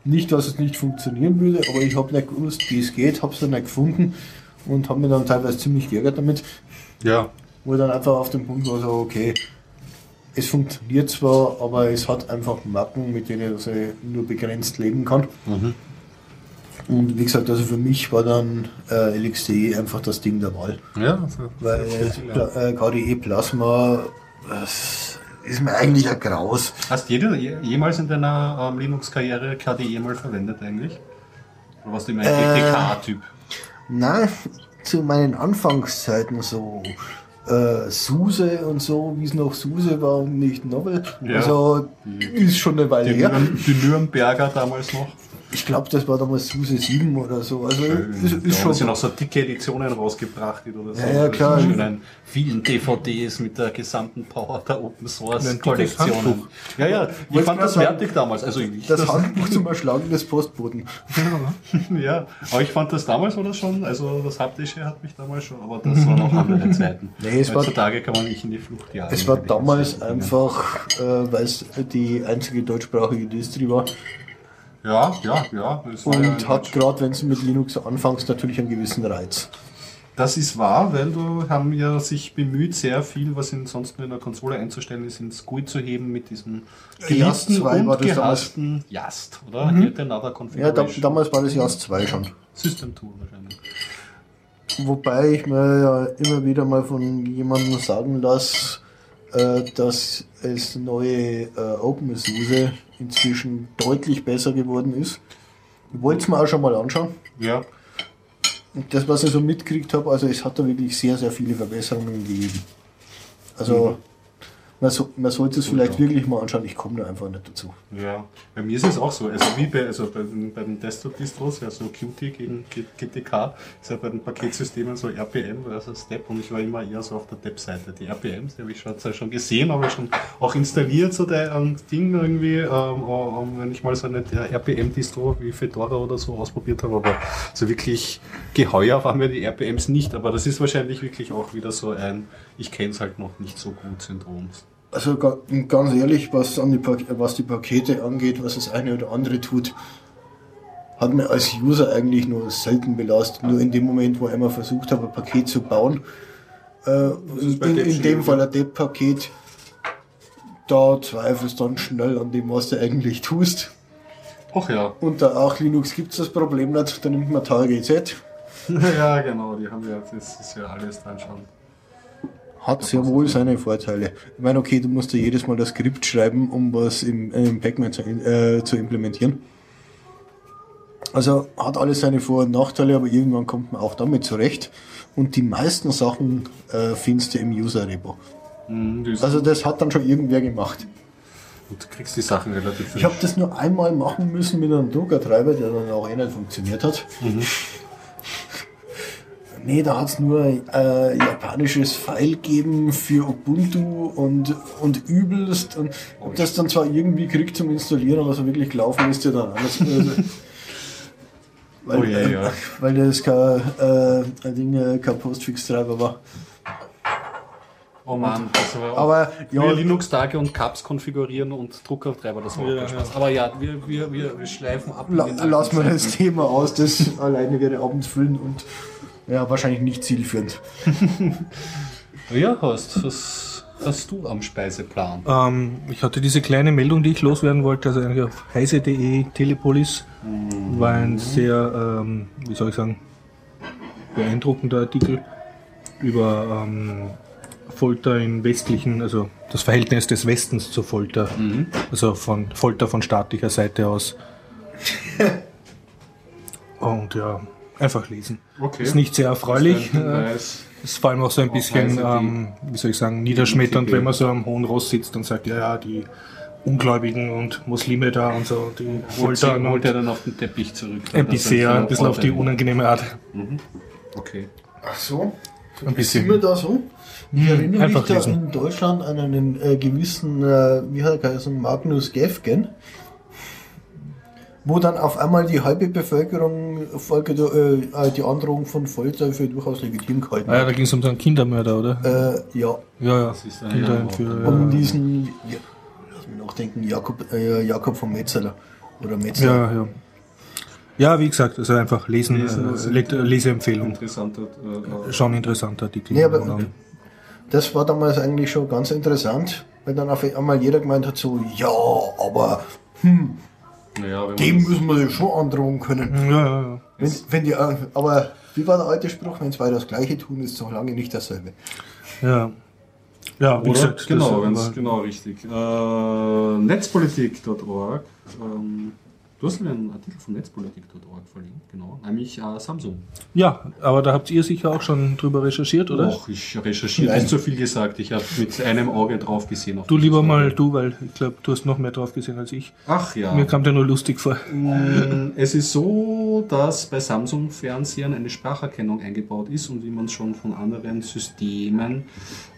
Nicht, dass es nicht funktionieren würde, aber ich habe nicht gewusst, wie es geht, habe es dann nicht gefunden und habe mich dann teilweise ziemlich geärgert damit. Ja. Wo ich dann einfach auf dem Punkt war, so, okay, es funktioniert zwar, aber es hat einfach Macken, mit denen ich nur begrenzt leben kann. Mhm. Und wie gesagt, also für mich war dann äh, LXDE einfach das Ding der Wahl. Ja, weil äh, KDE Plasma das ist mir eigentlich ein Graus. Hast du jemals in deiner ähm, Linux-Karriere KDE mal verwendet eigentlich? Oder warst du immer ein äh, GTK-Typ? Nein, zu meinen Anfangszeiten so äh, Suse und so, wie es noch Suse war und nicht Nobel. Ja. Also ist schon eine Weile Die, her. Nürn- die Nürnberger damals noch. Ich glaube, das war damals Suse 7 oder so. Also ist, Da ist haben schon sie noch so dicke Editionen rausgebracht oder so. Ja, ja, klar. Mit schönen vielen DVDs mit der gesamten Power der Open Source. Handbuch. Ja, ja, ich Wollte fand das sagen, wertig damals. Also ich, das Handbuch zum Erschlagen des Postboten. <laughs> ja, aber ich fand das damals war das schon, also das Haptische hat mich damals schon, aber das waren noch andere <laughs> Zeiten. Nee, es war- Heutzutage kann man nicht in die Flucht jagen. Es war damals einfach, äh, weil es die einzige deutschsprachige Distri war Ja, ja, ja. Und ja hat gerade, wenn du mit Linux anfängst, natürlich einen gewissen Reiz. das ist wahr, weil du haben ja sich bemüht, sehr viel, was in, sonst nur in der Konsole einzustellen ist, ins GUI zu heben mit diesem geliebten 2 war und gehassten Yast, oder? Yet Another Ja, da, damals war das JAS 2 schon. System Tool wahrscheinlich. Wobei ich mir ja immer wieder mal von jemandem sagen lasse, äh, dass es neue äh, OpenSUSE inzwischen deutlich besser geworden ist. Ich wollte es mir auch schon mal anschauen. Ja, Und das, was ich so mitgekriegt habe, also es hat da wirklich sehr, sehr viele Verbesserungen gegeben. Also man, so, man sollte es vielleicht ja. wirklich mal anschauen. Ich komme da einfach nicht dazu. Ja, bei mir ist es auch so. Also wie bei, also bei, den, bei den Desktop-Distros, ja so Qt gegen GTK, ist ja bei den Paketsystemen so RPM versus Step und ich war immer eher so auf der Dep-Seite. Die RPMs, die habe ich schon, schon gesehen, aber schon auch installiert, so der ähm, Ding irgendwie, ähm, ähm, wenn ich mal so eine RPM-Distro wie Fedora oder so ausprobiert habe, aber so wirklich geheuer waren mir die RPMs nicht, aber das ist wahrscheinlich wirklich auch wieder so ein, ich kenne es halt noch nicht so gut Syndrom. Also ga- ganz ehrlich, was, an die, was die Pakete angeht, was das eine oder andere tut, hat mir als User eigentlich nur selten belastet. Nur in dem Moment, wo ich einmal versucht habe, ein Paket zu bauen, äh, in, in dem Fall ein Depp-Paket, da zweifelst dann schnell an dem, was du eigentlich tust. Ach ja. Unter Arch Linux gibt es das Problem nicht, da nimmt man TGZ. <laughs> ja, genau, die haben ja, das ist ja alles dann schon. Hat sehr wohl seine Vorteile. Ich meine, okay, du musst ja jedes Mal das Skript schreiben, um was im, im Pacman zu, äh, zu implementieren. Also hat alles seine Vor- und Nachteile, aber irgendwann kommt man auch damit zurecht. Und die meisten Sachen äh, findest du im User-Repo. Mhm, das- Also das hat dann schon irgendwer gemacht. und du kriegst die Sachen relativ Ich habe das nur einmal machen müssen mit einem Druckertreiber, der dann auch eh nicht funktioniert hat. Nee, da hat's nur äh, japanisches File gegeben für Ubuntu und, und übelst. Und hab das dann zwar irgendwie gekriegt zum Installieren, aber so wirklich gelaufen ist ja dann alles. Also, <laughs> weil, Oh je, äh, ja. weil das kein, äh, Ding, äh, kein Postfix-Treiber war. Oh Mann, das war Aber ja, wir Linux-Tage und Cups konfigurieren und Druckertreiber, das war auch Ja, kein Spaß. Aber ja, wir, wir, wir, wir schleifen ab. La lass mal das. Thema aus, das alleine wäre abends füllen und ja, wahrscheinlich nicht zielführend. <laughs> Ja, Horst, was hast du am Speiseplan? Ähm, ich hatte diese kleine Meldung, die ich loswerden wollte, also eigentlich auf heise.de Telepolis. War ein sehr, ähm, wie soll ich sagen, beeindruckender Artikel über ähm, Folter in westlichen, also das Verhältnis des Westens zur Folter. Also von Folter von staatlicher Seite aus. <laughs> Und ja, einfach lesen. Okay. Ist nicht sehr erfreulich. Das ist ein äh, Hinweis. ist vor allem auch so ein bisschen, ähm, wie soll ich sagen, niederschmetternd, wenn man so am hohen Ross sitzt und sagt, ja, ja, die Ungläubigen und Muslime da und so, die Holt, foltern holt er dann auf den Teppich zurück. ein bisschen, ein bisschen auf die unangenehme Art. Okay. Ach so? Ein bisschen. Sind wir da so? Ich erinnere einfach mich da lesen. in Deutschland an einen äh, gewissen, äh, wie hat er geheißen, Magnus Gefgen, wo dann auf einmal die halbe Bevölkerung Folge der, äh, die Androhung von Folter für durchaus legitim gehalten Ah ja, hat. da ging es um so einen Kindermörder, oder? Äh, ja, ja, ja. ist ein- Kinderentführer, um ja. diesen, ja, lass mich nachdenken, Jakob, äh, Jakob von Metzeler. Oder Metzeler. Ja, ja. Ja, wie gesagt, also einfach lesen, Lesen, äh, also- Lekt- Leseempfehlung. Interessanter. Äh, Schon ein interessanter Artikel. Nee, aber- Das war damals eigentlich schon ganz interessant, weil dann auf einmal jeder gemeint hat so, ja, aber naja, wenn dem müssen wir ja schon androhen können. ja, ja, ja. Wenn, wenn die, äh, aber wie war der alte Spruch, wenn zwei das gleiche tun, ist es noch lange nicht dasselbe. Ja, ja wie Oder? gesagt, genau, aber- genau richtig. Äh, Netzpolitik.org. Ähm, Du hast mir einen Artikel von Netzpolitik.org verlinkt, genau, nämlich äh, Samsung. Ja, aber da habt ihr sicher auch schon drüber recherchiert, oder? Och, ich recherchiere nicht so viel gesagt. Ich habe mit einem Auge drauf gesehen. Du lieber Story. mal du, weil ich glaube, du hast noch mehr drauf gesehen als ich. Ach ja. Mir kam der nur lustig vor. Mm, Es ist so, dass bei Samsung-Fernsehern eine Spracherkennung eingebaut ist und wie man es schon von anderen Systemen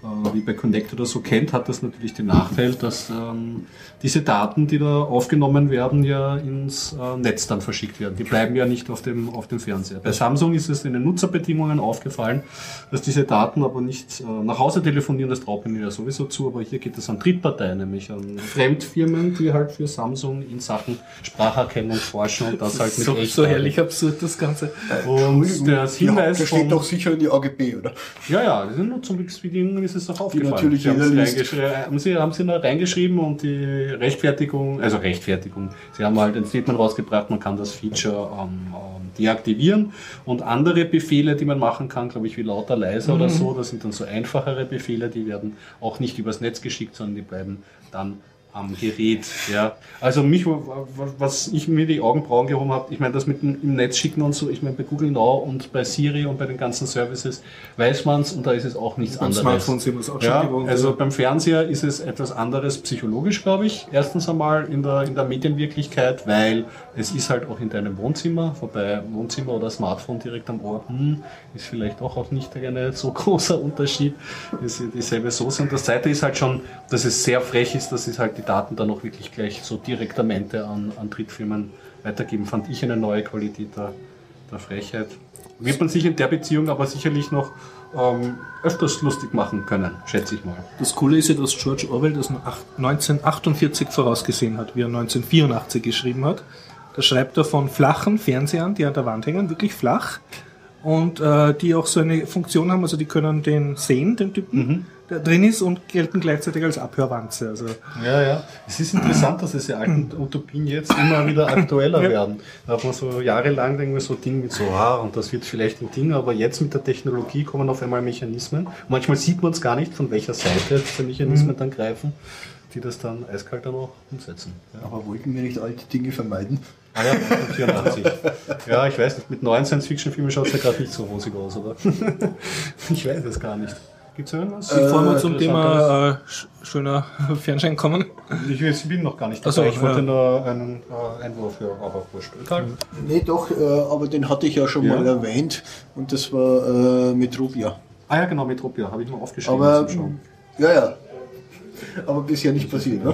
äh, wie bei Connect oder so kennt, hat das natürlich den Nachteil, dass ähm, diese Daten, die da aufgenommen werden, ja ins äh, Netz dann verschickt werden. Die bleiben ja nicht auf dem, auf dem Fernseher. Bei Samsung ist es in den Nutzerbedingungen aufgefallen, dass diese Daten aber nicht äh, nach Hause telefonieren, das traut mir ja sowieso zu, aber hier geht es an Drittparteien, nämlich an Fremdfirmen, die halt für Samsung in Sachen Spracherkennung forschen und das halt mit So, echt so herrlich absurd das Ganze. Und der Ja, Hinweis das steht doch sicher in die AGB, oder? ja, ja, die sind nur zum Bedingungen ist es doch aufgefallen. natürlich sie haben sie haben sie da reingeschrieben und die Rechtfertigung, also Rechtfertigung, sie haben halt ein Statement rausgebracht, man kann das Feature ähm, ähm, deaktivieren. Und andere Befehle, die man machen kann, glaube ich, wie lauter, leiser oder so, das sind dann so einfachere Befehle, die werden auch nicht übers Netz geschickt, sondern die bleiben dann am Gerät. Ja. Also mich, was ich mir die Augenbrauen gehoben habe, ich meine, das mit dem im Netz schicken und so, ich meine, bei Google Now und bei Siri und bei den ganzen Services weiß man es und da ist es auch nichts Beim anderes. Smartphone sind wir es auch schon Ja, gewohnt. also beim Fernseher ist es etwas anderes psychologisch, glaube ich. Erstens einmal in der, in der Medienwirklichkeit, weil es ist halt auch in deinem Wohnzimmer, wobei Wohnzimmer oder Smartphone direkt am Ohr, hm, ist vielleicht auch, auch nicht ein so <laughs> großer Unterschied, ist dieselbe Soße. Und das zweite ist halt schon, dass es sehr frech ist, dass es halt die Daten dann auch wirklich gleich so direktamente an, an Drittfirmen weitergeben, fand ich eine neue Qualität der, der Frechheit. Wird man sich in der Beziehung aber sicherlich noch ähm, öfters lustig machen können, schätze ich mal. Das Coole ist ja, dass George Orwell das 1948 vorausgesehen hat, wie er 1984 geschrieben hat. Da schreibt er von flachen Fernsehern, die an der Wand hängen, wirklich flach. Und äh, die auch so eine Funktion haben, also die können den sehen, den Typen, der drin ist und gelten gleichzeitig als Abhörwanze. Also Ja, ja. Es ist interessant, dass diese alten Utopien jetzt immer wieder aktueller <laughs> werden. Da hat man so jahrelang irgendwie so Dinge mit so, ah, und das wird vielleicht ein Ding, aber jetzt mit der Technologie kommen auf einmal Mechanismen. Manchmal sieht man es gar nicht, von welcher Seite diese Mechanismen dann greifen, die das dann eiskalt dann auch umsetzen. Ja. Aber wollten wir nicht alte Dinge vermeiden? Ah ja, 1984. ja, ich weiß nicht, mit neuen Science-Fiction-Filmen schaut es ja gerade nicht so rosig aus, oder? <laughs> ich weiß es gar nicht. Gibt es irgendwas? bevor wir zum Interessanteres? Thema äh, sch- schöner <laughs> Fernsehen kommen, Ich, ich bin noch gar nicht so, dabei. ich wollte ja. nur einen äh, Einwurf, ja, aber wurscht. Egal. Nee, doch, äh, aber den hatte ich ja schon Ja. mal erwähnt und das war äh, Metropia. Ah ja, genau, Metropia, habe ich mal aufgeschrieben. Aber, zum Schauen. ja, ja. Aber bisher nicht passiert, ne?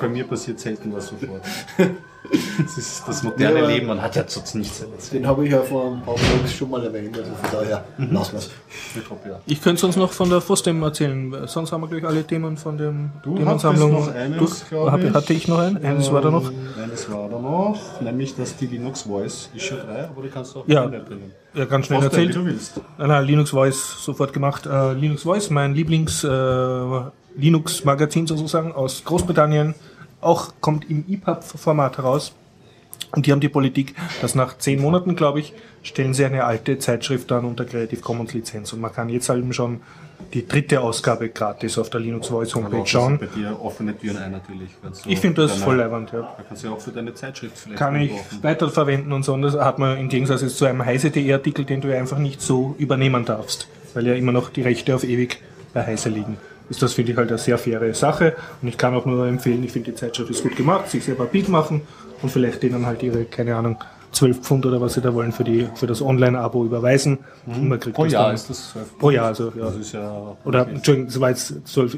Bei mir passiert selten was sofort. Das ist das moderne Ja, Leben, man hat ja sonst nichts. Den habe ich ja vor ein paar Wochen schon mal erwähnt, also von daher lassen wir es. Ich könnte uns noch von der FOSDEM erzählen, sonst haben wir gleich alle Themen von dem Du Themensammlung noch eines, durch. ich. Hatte ich noch ein? Eines war da noch. Ähm, Eines war da noch, nämlich dass die Linux Voice Issue 3, aber du kannst auch Ja. bringen. Ja, ganz schnell erzählt. du willst. Nein, nein, Linux Voice sofort gemacht. Äh, Linux Voice, mein Lieblings äh, Linux-Magazin sozusagen aus Großbritannien, auch kommt im EPUB-Format heraus. Und die haben die Politik, dass nach zehn Monaten, glaube ich, stellen sie eine alte Zeitschrift an unter Creative Commons Lizenz. Und man kann jetzt halt schon die dritte Ausgabe gratis auf der Linux Voice Aber Homepage auch schauen. Bei dir offene Türen ein natürlich. Ich finde das voll leibend, ja. Da kannst du ja auch für deine Zeitschrift vielleicht Kann ich einkaufen. weiterverwenden und so. Und das hat man im Gegensatz jetzt zu einem heise.de-Artikel, den du ja einfach nicht so übernehmen darfst, weil ja immer noch die Rechte auf ewig bei heise liegen. Ist das, finde ich, halt eine sehr faire Sache. Und ich kann auch nur empfehlen, ich finde die Zeitschrift ist gut gemacht, sich selber Bild machen und vielleicht denen halt ihre, keine Ahnung, 12 Pfund oder was sie da wollen für, die, für das Online-Abo überweisen. Und man kriegt Pro das Jahr dann- ist das 12 Pro Jahr, also ja. Das ist ja. Oder, Entschuldigung, das war jetzt, soll,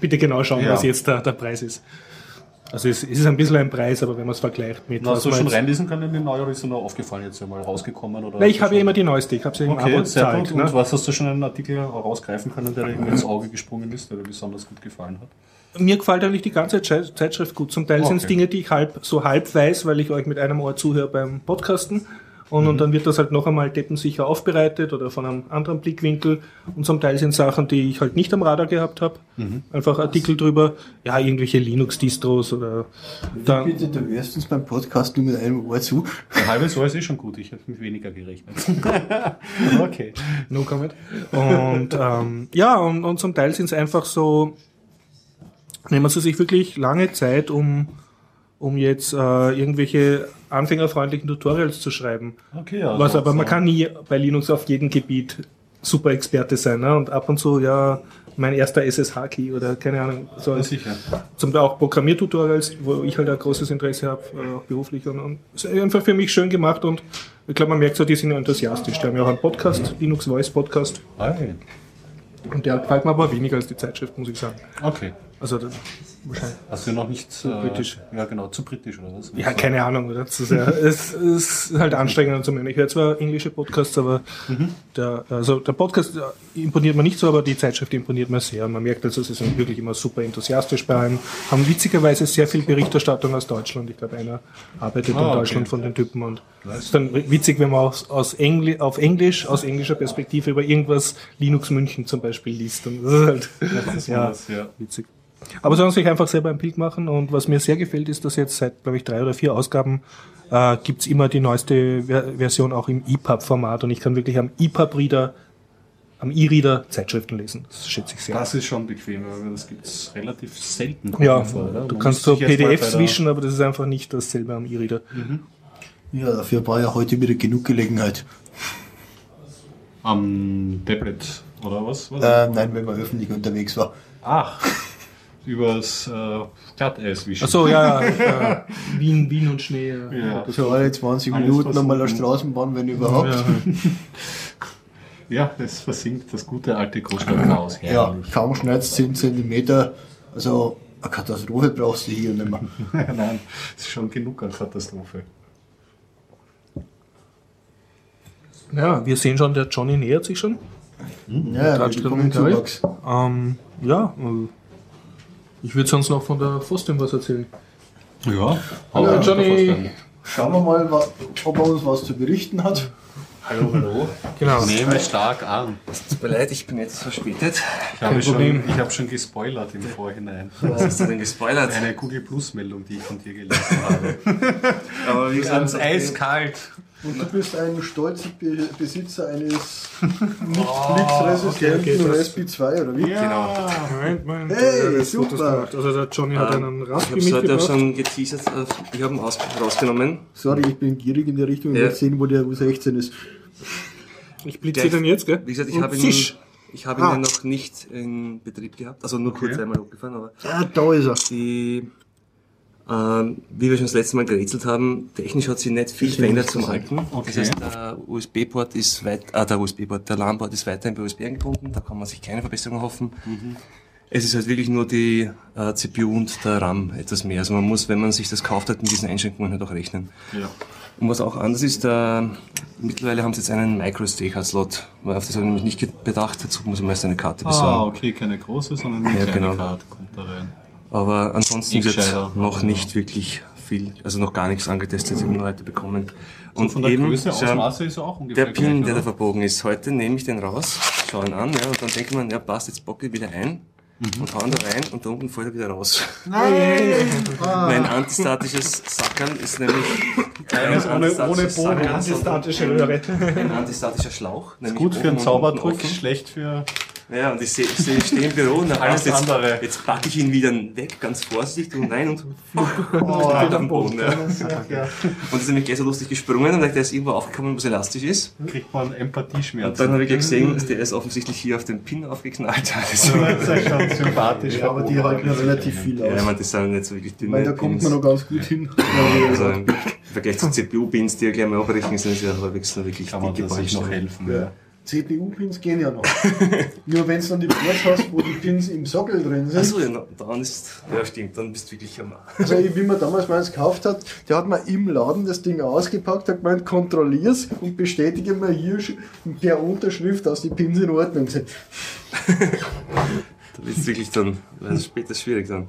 bitte genau schauen, Ja. was jetzt der, der Preis ist. Also es, ist ein bisschen ein Preis, aber wenn man es vergleicht mit Na, hast du schon reinlesen können in die neue oder ist dir noch aufgefallen jetzt ja mal rausgekommen? Oder Na, ich habe ja immer die neueste, ich habe sie im Okay, Abo bezahlt. gut. Und Ne? was hast du schon einen Artikel rausgreifen können, der dir irgendwie ins Auge gesprungen ist, der dir besonders gut gefallen hat? Mir gefällt eigentlich die ganze Zei- Zeitschrift gut. Zum Teil sind es Okay. Dinge, die ich halb, so halb weiß, weil ich euch mit einem Ohr zuhöre beim Podcasten. Und, Mhm. und dann wird das halt noch einmal deppensicher aufbereitet oder von einem anderen Blickwinkel. Und zum Teil sind Sachen, die ich halt nicht am Radar gehabt habe. Mhm. Einfach Artikel drüber, ja, irgendwelche Linux-Distros oder dann, Bitte, du hörst uns beim Podcast nur mit einem Ohr zu. Ein halbes Ohr ist eh schon gut, ich hätte mit weniger gerechnet. <laughs> okay. No comment. Und ähm, ja, und, und zum Teil sind es einfach so, nehmen sie sich wirklich lange Zeit, um um jetzt äh, irgendwelche anfängerfreundlichen Tutorials zu schreiben. Okay, ja. Was so- aber man kann nie bei Linux auf jedem Gebiet super Experte sein. Ne? Und ab und zu, ja, mein erster SSH-Key oder keine Ahnung, so Ja, sicher. zum Teil auch Programmiertutorials, wo ich halt ein großes Interesse habe, äh, auch beruflich. Und, und ist einfach für mich schön gemacht und ich glaube, man merkt so, die sind enthusiastisch. Die haben ja auch einen Podcast, Linux Voice Podcast. Ah, ja. Und der gefällt mir aber weniger als die Zeitschrift, muss ich sagen. Okay. Also wahrscheinlich. Also noch nicht äh, britisch. Ja, genau, zu britisch oder was? Ja, keine Ahnung, oder? Zu <laughs> sehr. es ist halt anstrengend zum Ende. Ich höre zwar englische Podcasts, aber der, also der Podcast äh, imponiert mir nicht so, aber die Zeitschrift imponiert mir sehr. Man merkt also, sie sind wirklich immer super enthusiastisch bei einem, haben witzigerweise sehr viel Berichterstattung aus Deutschland. Ich glaube, einer arbeitet Ah, in okay. Deutschland von den Typen und es ist dann witzig, wenn man aus, aus Engli auf Englisch, aus englischer Perspektive über irgendwas Linux München zum Beispiel liest. Und das ist halt, Das ist <laughs> ja, was, ja. witzig. Aber sollen sich einfach selber ein Bild machen und was mir sehr gefällt, ist, dass jetzt seit, glaube ich, drei oder vier Ausgaben äh, gibt's immer die neueste Ver Version auch im EPUB-Format und ich kann wirklich am EPUB-Reader, am E-Reader Zeitschriften lesen. Das schätze ich sehr. Das ist schon bequem, aber das gibt es relativ selten. ja, vor, oder? du Man kannst so PDFs wischen, aber das ist einfach nicht dasselbe am E-Reader. Ja, dafür war ja heute wieder genug Gelegenheit. Am Tablet oder was? was? Äh, nein, wenn man öffentlich unterwegs war. Ach, übers äh, Glatteis wischen. Achso, ja, ja, <laughs> äh, Wien, Wien und Schnee. Ja. Ja. So alle 20 Alles Minuten nochmal eine. Straßenbahn, wenn überhaupt. Ja. Ja, das versinkt das gute alte Großstadtchaos. Ja, Herrlich. kaum schneit 10 cm. Also eine Katastrophe brauchst du hier nicht mehr. <laughs> Nein, es ist schon genug an Katastrophe. ja, wir sehen schon, der Johnny nähert sich schon. Ja, Tratsch willkommen. Zuwachs. Ähm, ja, äh, ich würde sonst noch von der Fostim was erzählen. Ja, Hallo, Johnny. Schauen wir mal, ob er uns was zu berichten hat. Hallo, hallo. Genau. Nehme stark an. Tut mir leid, ich bin jetzt verspätet. Ich habe schon, ich habe schon gespoilert im Vorhinein. Was hast du denn gespoilert? Eine Google Plus Meldung, die ich von dir gelesen habe. <laughs> Aber wie Ganz gesagt, eiskalt. Und du bist ein stolzer Be Besitzer eines <laughs> Oh, blitzresistenten okay, okay, Raspberry 2 oder wie? Genau. Moment, Moment. Hey, der super. Also der Johnny hat einen Ich Raspi habe es heute auch mitgebracht. schon geteasert. äh, Ich habe ihn aus, rausgenommen. Sorry, ich bin gierig in die Richtung und Ja. will sehen, wo der U16 ist. Ich blitze den jetzt, gell? Wie gesagt, ich habe ihn, ich habe ihn Ah. ja noch nicht in Betrieb gehabt. Also nur kurz Okay. einmal hochgefahren. Aber Ja, da ist er. die, ähm, wie wir schon das letzte Mal gerätselt haben, technisch hat sich nicht viel verändert zum alten. Okay. Das heißt, der USB-Port ist weit, ah, der USB-Port, der LAN-Port ist weiterhin bei USB eingebunden. Da kann man sich keine Verbesserung hoffen. Es ist halt wirklich nur die äh, CPU und der RAM etwas mehr. Also man muss, wenn man sich das kauft hat, mit diesen Einschränkungen halt auch rechnen. Ja. Und was auch anders ist, äh, mittlerweile haben sie jetzt einen Micro-SD-Card-Slot. Weil Auf das habe ich nämlich nicht bedacht. Dazu muss man erst eine Karte besorgen. Ah, okay, keine große, sondern eine Ja, kleine genau. Karte kommt da rein. Aber ansonsten Ich ist gescheiter. noch nicht wirklich viel, also noch gar nichts angetestet, nur Leute bekommen. Und von der eben, Größe, schau, Ausmaße ist er auch ungefähr der Pin, gleich, der da verbogen ist, heute nehme ich den raus, schaue ihn an, ja, und dann denkt man, ja passt, jetzt bocke ich wieder ein Mhm. und hau ihn da rein und da unten fällt er wieder raus. Nein! <laughs> Mein antistatisches Sackern ist nämlich Keines kein ohne- ohne Boden. Sackern, Antistatische Röhre. Ein antistatischer Schlauch. nämlich Gut für einen offen. schlecht für. Ja, und ich sehe, ich, seh, ich stehe im Büro und dann Alles jetzt, andere. jetzt packe ich ihn wieder weg, ganz vorsichtig und rein und Oh, <laughs> am Boden. Ja. Und ist nämlich gleich so lustig gesprungen und der ist irgendwo aufgekommen, wo es elastisch ist. Kriegt man Und Empathieschmerzen. dann habe ich gleich gesehen, der ist offensichtlich hier auf den Pin aufgeknallt. Das Das ist ja schon sympathisch. Ja, aber die halten ja relativ viel ja, ich aus. meine, das sind nicht so wirklich dünne Weil da kommt Pins. man noch ganz gut hin. Also im Vergleich zu CPU-Pins, die ja gleich mal abbrechen, sind es ja halbwegs wirklich Kann man dicke das sich noch helfen. Ja. CPU-Pins gehen ja noch. <laughs> Nur wenn du dann die Boards hast, wo die Pins im Sockel drin sind. Achso, ja, dann ist, ja stimmt, dann bist du wirklich am Also wie man damals meins gekauft hat, der hat mir im Laden das Ding ausgepackt, hat gemeint, kontrollier's und bestätige mir hier per Unterschrift, dass die Pins in Ordnung sind. Da wird es wirklich dann, es später schwierig dann.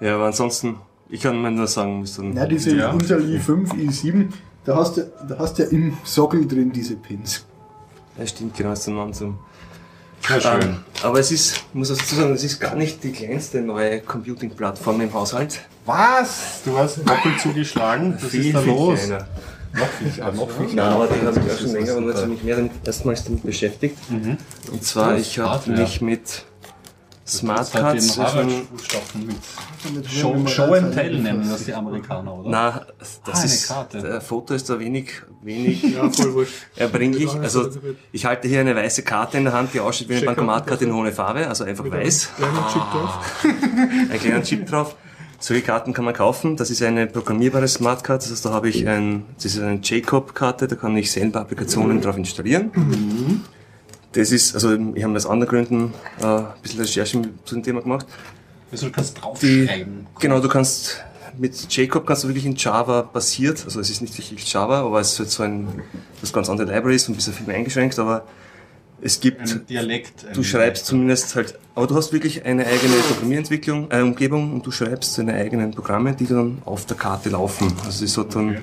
Ja, aber ansonsten, ich kann mir nur sagen, muss dann. Ja, diese Ja. Intel i5, i7, da hast du da hast du ja im Sockel drin diese Pins. Ja, stimmt, genau, ist der Mann zum. Ja, schön. Ähm, aber es ist, ich muss dazu sagen, es ist gar nicht die kleinste neue Computing-Plattform im Haushalt. Was? Du hast doppelt zugeschlagen? Was ist da los? kleiner. Noch viel, ah, noch viel Ja, kleiner. aber die habe ich auch Das schon länger und jetzt mich mehr damit erstmals damit beschäftigt. Und zwar, Das ich habe mich mit Smartcards den ist schon, Harald-Fußstapfen mit Show, wir Show and Tell nennen das die Amerikaner, oder? na, das Ah, eine ist, Karte. der Foto ist da wenig, wenig <laughs> Ja, erbringlich. Also, ich halte hier eine weiße Karte in der Hand, die aussieht wie eine Bankomatkarte in ohne Farbe, also einfach weiß. Kleiner Chip drauf. <laughs> ein kleiner Chip drauf. Solche Karten kann man kaufen. Das ist eine programmierbare Smartcard. Das heißt, da habe ich ein, das ist eine Jacob-Karte, da kann ich selber Applikationen drauf installieren. Das ist, also ich habe aus anderen Gründen äh, ein bisschen Recherchen zu dem Thema gemacht. Also du kannst Die, draufschreiben. genau, du kannst mit Jacob kannst du wirklich in Java basiert, also es ist nicht wirklich Java, aber es ist halt so ein, das ganz andere Libraries und ein bisschen viel eingeschränkt, aber es gibt Ein Dialekt. Du schreibst zumindest halt, aber du hast wirklich eine eigene Programmierentwicklung, äh, Umgebung und du schreibst deine eigenen Programme, die dann auf der Karte laufen. Also es hat dann Okay.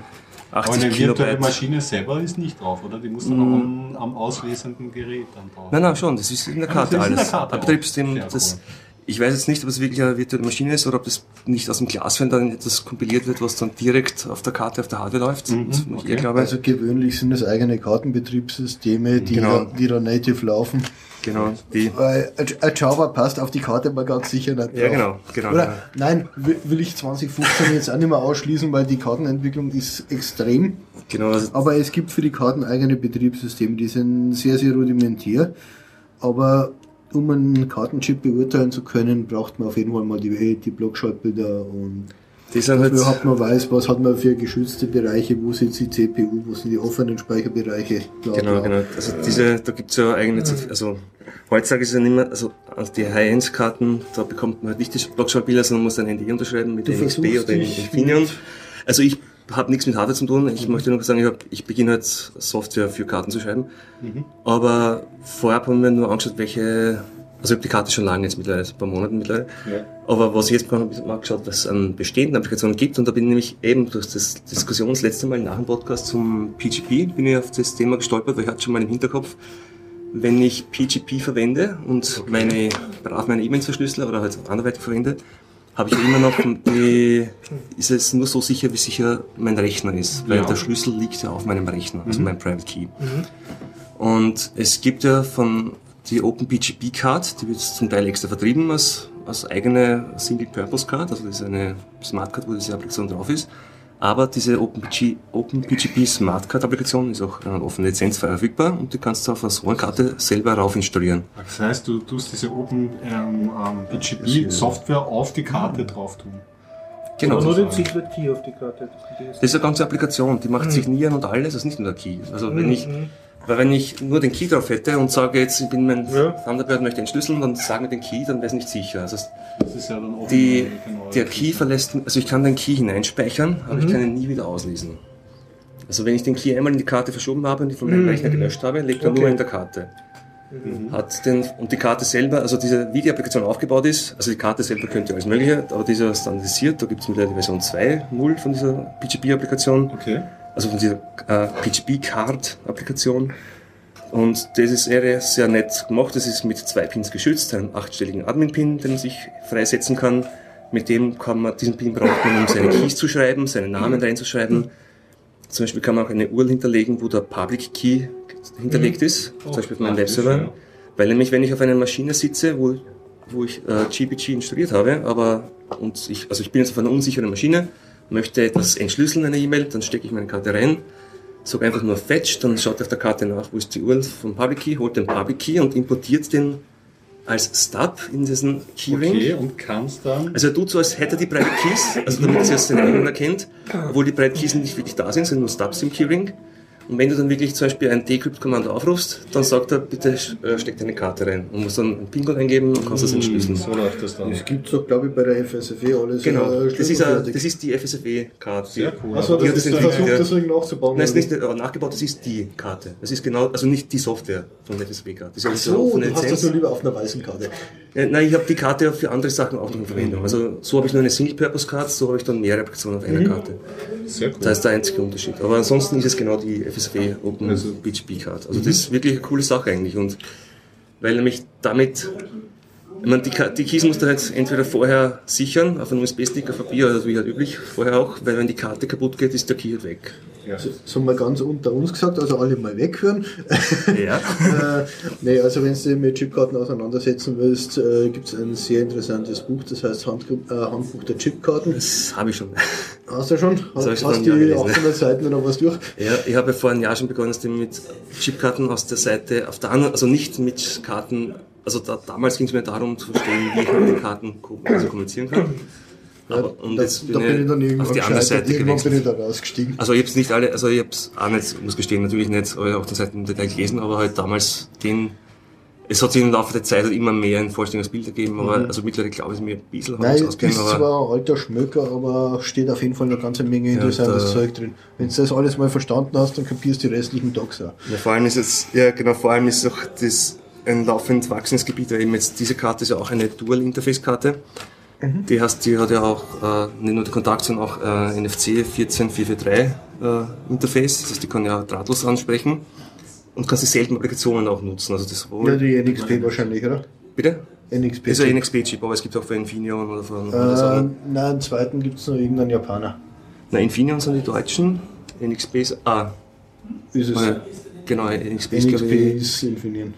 Aber 80 eine virtuelle. Maschine selber ist nicht drauf, oder? Die muss dann auch am, am auslesenden Gerät dann drauf. Nein, nein, schon, das ist in der Ah, Karte das ist in alles. der Karte. Betriebssystem, das, cool. ich weiß jetzt nicht, ob es wirklich eine virtuelle Maschine ist oder ob das nicht aus dem Glasfeld dann etwas kompiliert wird, was dann direkt auf der Karte auf der Hardware läuft. Mhm, Das ich okay. glaube, Also gewöhnlich sind es eigene Kartenbetriebssysteme, die, Genau. da, die da native laufen. Genau, die, Weil ein- Java passt auf die Karte mal ganz sicher nicht drauf. ja genau, genau. Oder, genau. nein, will ich 2015 jetzt auch nicht mehr ausschließen, weil die Kartenentwicklung ist extrem. genau also, Aber es gibt für die Karten eigene Betriebssysteme, die sind sehr, sehr rudimentär. Aber um einen Kartenchip beurteilen zu können, braucht man auf jeden Fall mal die, die Blockschaltbilder und sind dass man überhaupt mal weiß, was hat man für geschützte Bereiche, wo sitzt die CPU, wo sind die offenen Speicherbereiche. bla, Genau, bla. genau. Also diese, da gibt's ja eigene, also heutzutage ist es ja nicht mehr, also also die High-End-Karten, da bekommt man halt nicht die Blockschaltbilder, sondern muss ein NDA unterschreiben mit NXP oder Infineon. Also ich habe nichts mit Hardware zu tun. Ich möchte nur sagen, ich, hab, ich beginne halt Software für Karten zu schreiben. Aber vorher haben wir nur angeschaut, welche, also ich habe die Karte schon lange jetzt mittlerweile, ein paar Monate mittlerweile. Ja. Aber was ich jetzt mal geschaut, was es an bestehenden Applikationen gibt. Und da bin ich nämlich eben durch das Diskussion das letzte Mal nach dem Podcast zum PGP, bin ich auf das Thema gestolpert, weil ich hatte schon mal im Hinterkopf, wenn ich PGP verwende und meine, brav meine E-Mails verschlüssele oder halt anderweitig verwende, habe ich immer noch die, ist es nur so sicher, wie sicher mein Rechner ist, weil Ja. der Schlüssel liegt ja auf meinem Rechner, also mein Private Key. Und es gibt ja von die OpenPGP Card, die wird zum Teil extra vertrieben als, als eigene Single-Purpose Card, also das ist eine Smart Card, wo diese Applikation drauf ist. Aber diese OpenPG, OpenPGP Smart Card Applikation ist auch an offener Lizenz frei verfügbar und die kannst du auf einer so einer Karte selber rauf installieren. Das heißt, du tust diese Open ähm, ähm, Software auf die Karte drauf tun. Genau. Aber nur Das den Secret Key auf die Karte. Das ist eine ganze Applikation, die macht Signieren und alles, also nicht nur der Key. Also wenn ich, weil wenn ich nur den Key drauf hätte und sage jetzt, ich bin mein Ja. Thunderbird, möchte entschlüsseln, dann sag mir den Key, dann wäre es nicht sicher. Also Das ist ja dann offen. Die, genau, der Key verlässt, also ich kann den Key hineinspeichern, aber Mhm. ich kann ihn nie wieder auslesen. Also wenn ich den Key einmal in die Karte verschoben habe und die von meinem Rechner gelöscht habe, lebt er Mhm. Okay. Mhm. nur in der Karte. Hat den, und die Karte selber, also diese, wie die Applikation aufgebaut ist, also die Karte selber könnte alles mögliche, aber diese ist standardisiert, da gibt es mittlerweile die Version 2.0 von dieser PGP-Applikation, Okay. also von dieser äh, PGP-Card-Applikation. Und das ist eher sehr nett gemacht. Das ist mit zwei Pins geschützt, einem achtstelligen Admin-Pin, den man sich freisetzen kann. Mit dem kann man, diesen Pin braucht man, um seine Keys zu schreiben, seinen Namen reinzuschreiben. Zum Beispiel kann man auch eine URL hinterlegen, wo der Public Key hinterlegt ist, zum Oh, Beispiel auf meinem Webserver. ja. Weil nämlich, wenn ich auf einer Maschine sitze, wo, wo ich äh, GPG installiert habe, aber und ich, also ich bin jetzt auf einer unsicheren Maschine, möchte etwas entschlüsseln, eine E-Mail, dann stecke ich meine Karte rein, sage einfach nur Fetch, dann schaut auf der Karte nach, wo ist die URL vom Public Key, holt den Public Key und importiert den als Stub in diesen Keyring. Okay, und kannst dann. Also er tut so, als hätte er die Private Keys, also damit sie aus den eigenen erkennt, obwohl die Private Keys nicht wirklich da sind, sind nur Stubs im Keyring. Und wenn du dann wirklich zum Beispiel ein Decrypt-Kommando aufrufst, dann sagt er, bitte äh, steck deine Karte rein und musst dann einen PIN-Code eingeben und kannst das entschlüsseln. So läuft das dann. Das gibt es doch, glaube ich, bei der FSFE alles. Genau, äh, das ist, ein, das ist die FSFE-Karte. Sehr cool. Achso, Ja, das das ist ist der Versuch, ja. deswegen nachzubauen. Nein, es ist nicht nachgebaut, das ist die Karte. Das ist genau, also nicht die Software von der FSFE-Karte. Das ist Ach so, du hast das Lizenz. nur lieber auf einer weißen Karte. Äh, Nein, ich habe die Karte für andere Sachen auch noch in Verwendung. Also so habe ich nur eine Single-Purpose-Card, so habe ich dann mehrere Applikationen auf einer Karte. Sehr cool. Das ist der einzige Unterschied. Aber ansonsten ist es genau die FSW Open Also- PGP Card. Also das ist wirklich eine coole Sache eigentlich. Und weil nämlich damit, ich meine, die, die Keys musst du halt entweder vorher sichern, auf einem USB-Stick, auf Papier, oder wie halt üblich, vorher auch, weil wenn die Karte kaputt geht, ist der Key halt weg. Ja. So, so mal ganz unter uns gesagt, also alle mal weghören. Ja. <laughs> äh, nee, also wenn du dich mit Chipkarten auseinandersetzen willst, äh, gibt es ein sehr interessantes Buch, das heißt Hand, äh, Handbuch der Chipkarten. Das habe ich schon. Hast du schon? Das Hast, schon hast Jahr die gelesen, 800 Seiten oder was durch? Ja, ich habe vor einem Jahr schon begonnen, mit Chipkarten aus der Seite, auf der anderen, also nicht mit Karten, also da, damals ging es mir darum zu verstehen, wie ich mit den Karten also kommunizieren kann. Aber, und da, jetzt da bin, bin ich dann ich irgendwann auf die andere. Seite Irgendwann bin ich da rausgestiegen. Also ich habe es nicht alle, also ich habe es auch nicht, muss gestehen, natürlich nicht alle auf den Seiten im Detail gelesen, aber halt damals den, es hat sich im Laufe der Zeit halt immer mehr ein vollständiges Bild ergeben, aber also mittlerweile glaube ich mir ein bisschen Nein, bist aber zwar ein alter Schmöcker, aber steht auf jeden Fall eine ganze Menge interessantes da- Zeug drin. Wenn du das alles mal verstanden hast, dann kapierst du die restlichen Docs auch. Ja, vor allem ist jetzt, ja genau, vor allem ist auch das ein laufend wachsendes Gebiet, weil eben jetzt diese Karte ist ja auch eine Dual-Interface-Karte. Die, hast, die hat ja auch äh, nicht nur die Kontakt, sondern auch äh, NFC 14443 äh, Interface, das heißt, die kann ja drahtlos ansprechen und kann sie selten Applikationen auch nutzen. Also das Ja, die NXP wahrscheinlich, oder? bitte? NXP. Ist ein NXP-Chip, aber es gibt auch für Infineon oder von äh, nein, einen zweiten gibt es noch irgendeinen Japaner. Na, Infineon sind die Deutschen, NXP ist, ah, Ist es? äh, genau, NXP ist NXP ich, ist Infineon.